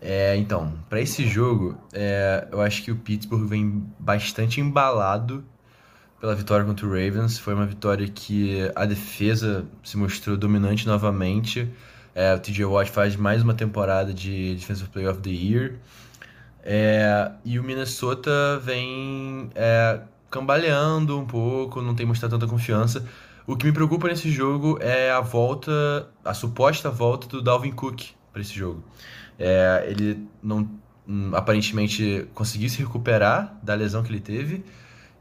É, então, para esse jogo, é, eu acho que o Pittsburgh vem bastante embalado pela vitória contra o Ravens. Foi uma vitória que a defesa se mostrou dominante novamente. É, o TJ Watt faz mais uma temporada de Defensive Player of the Year. É, e o Minnesota vem é, cambaleando um pouco, não tem mostrado tanta confiança. O que me preocupa nesse jogo é a volta, a suposta volta do Dalvin Cook para esse jogo. É, ele não hum, aparentemente conseguiu se recuperar da lesão que ele teve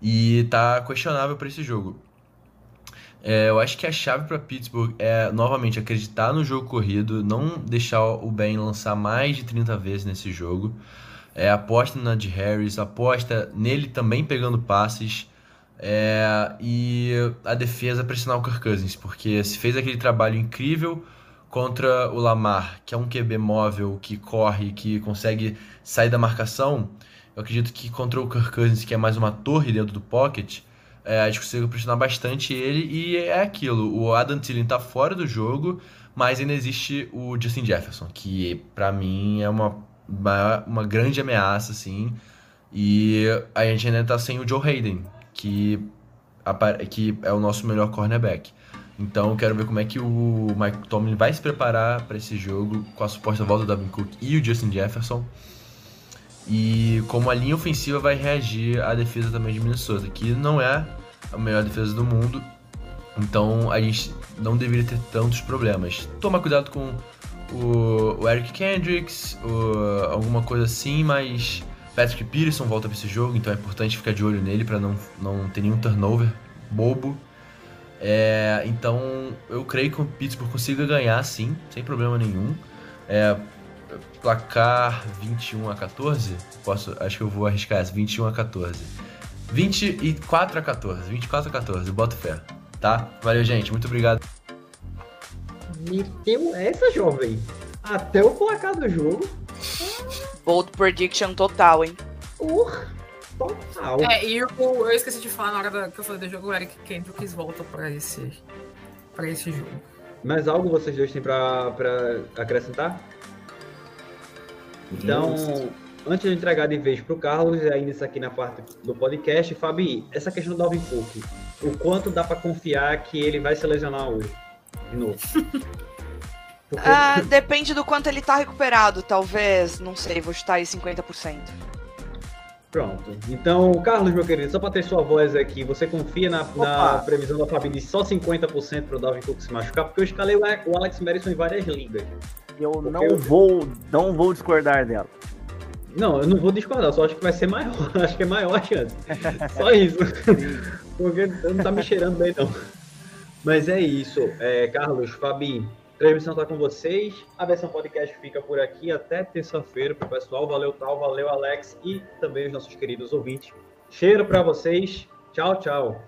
e está questionável para esse jogo. É, eu acho que a chave para Pittsburgh é, novamente, acreditar no jogo corrido, não deixar o Ben lançar mais de 30 vezes nesse jogo. É, aposta na de Harris, aposta nele também pegando passes. É, e a defesa pressionar o Kirk Cousins, porque se fez aquele trabalho incrível contra o Lamar, que é um QB móvel, que corre, que consegue sair da marcação, eu acredito que contra o Kirk Cousins, que é mais uma torre dentro do pocket, é, a gente conseguiu pressionar bastante ele e é aquilo. O Adam Thielen tá fora do jogo, mas ainda existe o Justin Jefferson, que para mim é uma, uma, uma, grande ameaça, assim. E a gente ainda tá sem o Joe Hayden, que, que é o nosso melhor cornerback. Então quero ver como é que o Mike Tomlin vai se preparar para esse jogo com a suposta volta do Dalvin Cook e o Justin Jefferson. E como a linha ofensiva vai reagir à defesa também de Minnesota, que não é a melhor defesa do mundo. Então a gente não deveria ter tantos problemas. Toma cuidado com o, o Eric Kendricks, o, alguma coisa assim, mas Patrick Peterson volta para esse jogo, então é importante ficar de olho nele para não, não ter nenhum turnover bobo. É, então eu creio que o Pittsburgh consiga ganhar sim, sem problema nenhum. É, placar 21 a 14, posso, acho que eu vou arriscar essa, 21 a 14. 24 a 14. 24 a 14. Boto fé. Tá? Valeu, gente. Muito obrigado. Meteu essa, jovem. Até o placar do jogo. Bold prediction total, hein? Uh, total. É, e eu, eu esqueci de falar na hora da, que eu falei do jogo, o Eric Kendricks volta pra esse, pra esse jogo. Mais algo vocês dois têm pra, pra acrescentar? Então, antes de entregar de vez para o Carlos, e ainda isso aqui na parte do podcast, Fabi, essa questão do Alvin Cook, o quanto dá para confiar que ele vai se lesionar hoje? De novo. Porque... Ah, depende do quanto ele tá recuperado, talvez, não sei, vou chutar aí 50%. Pronto. Então, Carlos, meu querido, só para ter sua voz aqui, você confia na, na previsão da Fabi de só 50% para o Dalvin Cook se machucar? Porque eu escalei o Alex Madison em várias ligas. Eu Porque não eu... vou, não vou discordar dela. Não, eu não vou discordar, só acho que vai ser maior. Acho que é maior a chance. Só isso. Porque não tá me cheirando bem, não. Mas é isso. É, Carlos, Fabi, transmissão tá com vocês. A versão podcast fica por aqui até terça-feira pro pessoal. Valeu, Tal, valeu, Alex e também os nossos queridos ouvintes. Cheiro para vocês. Tchau, tchau.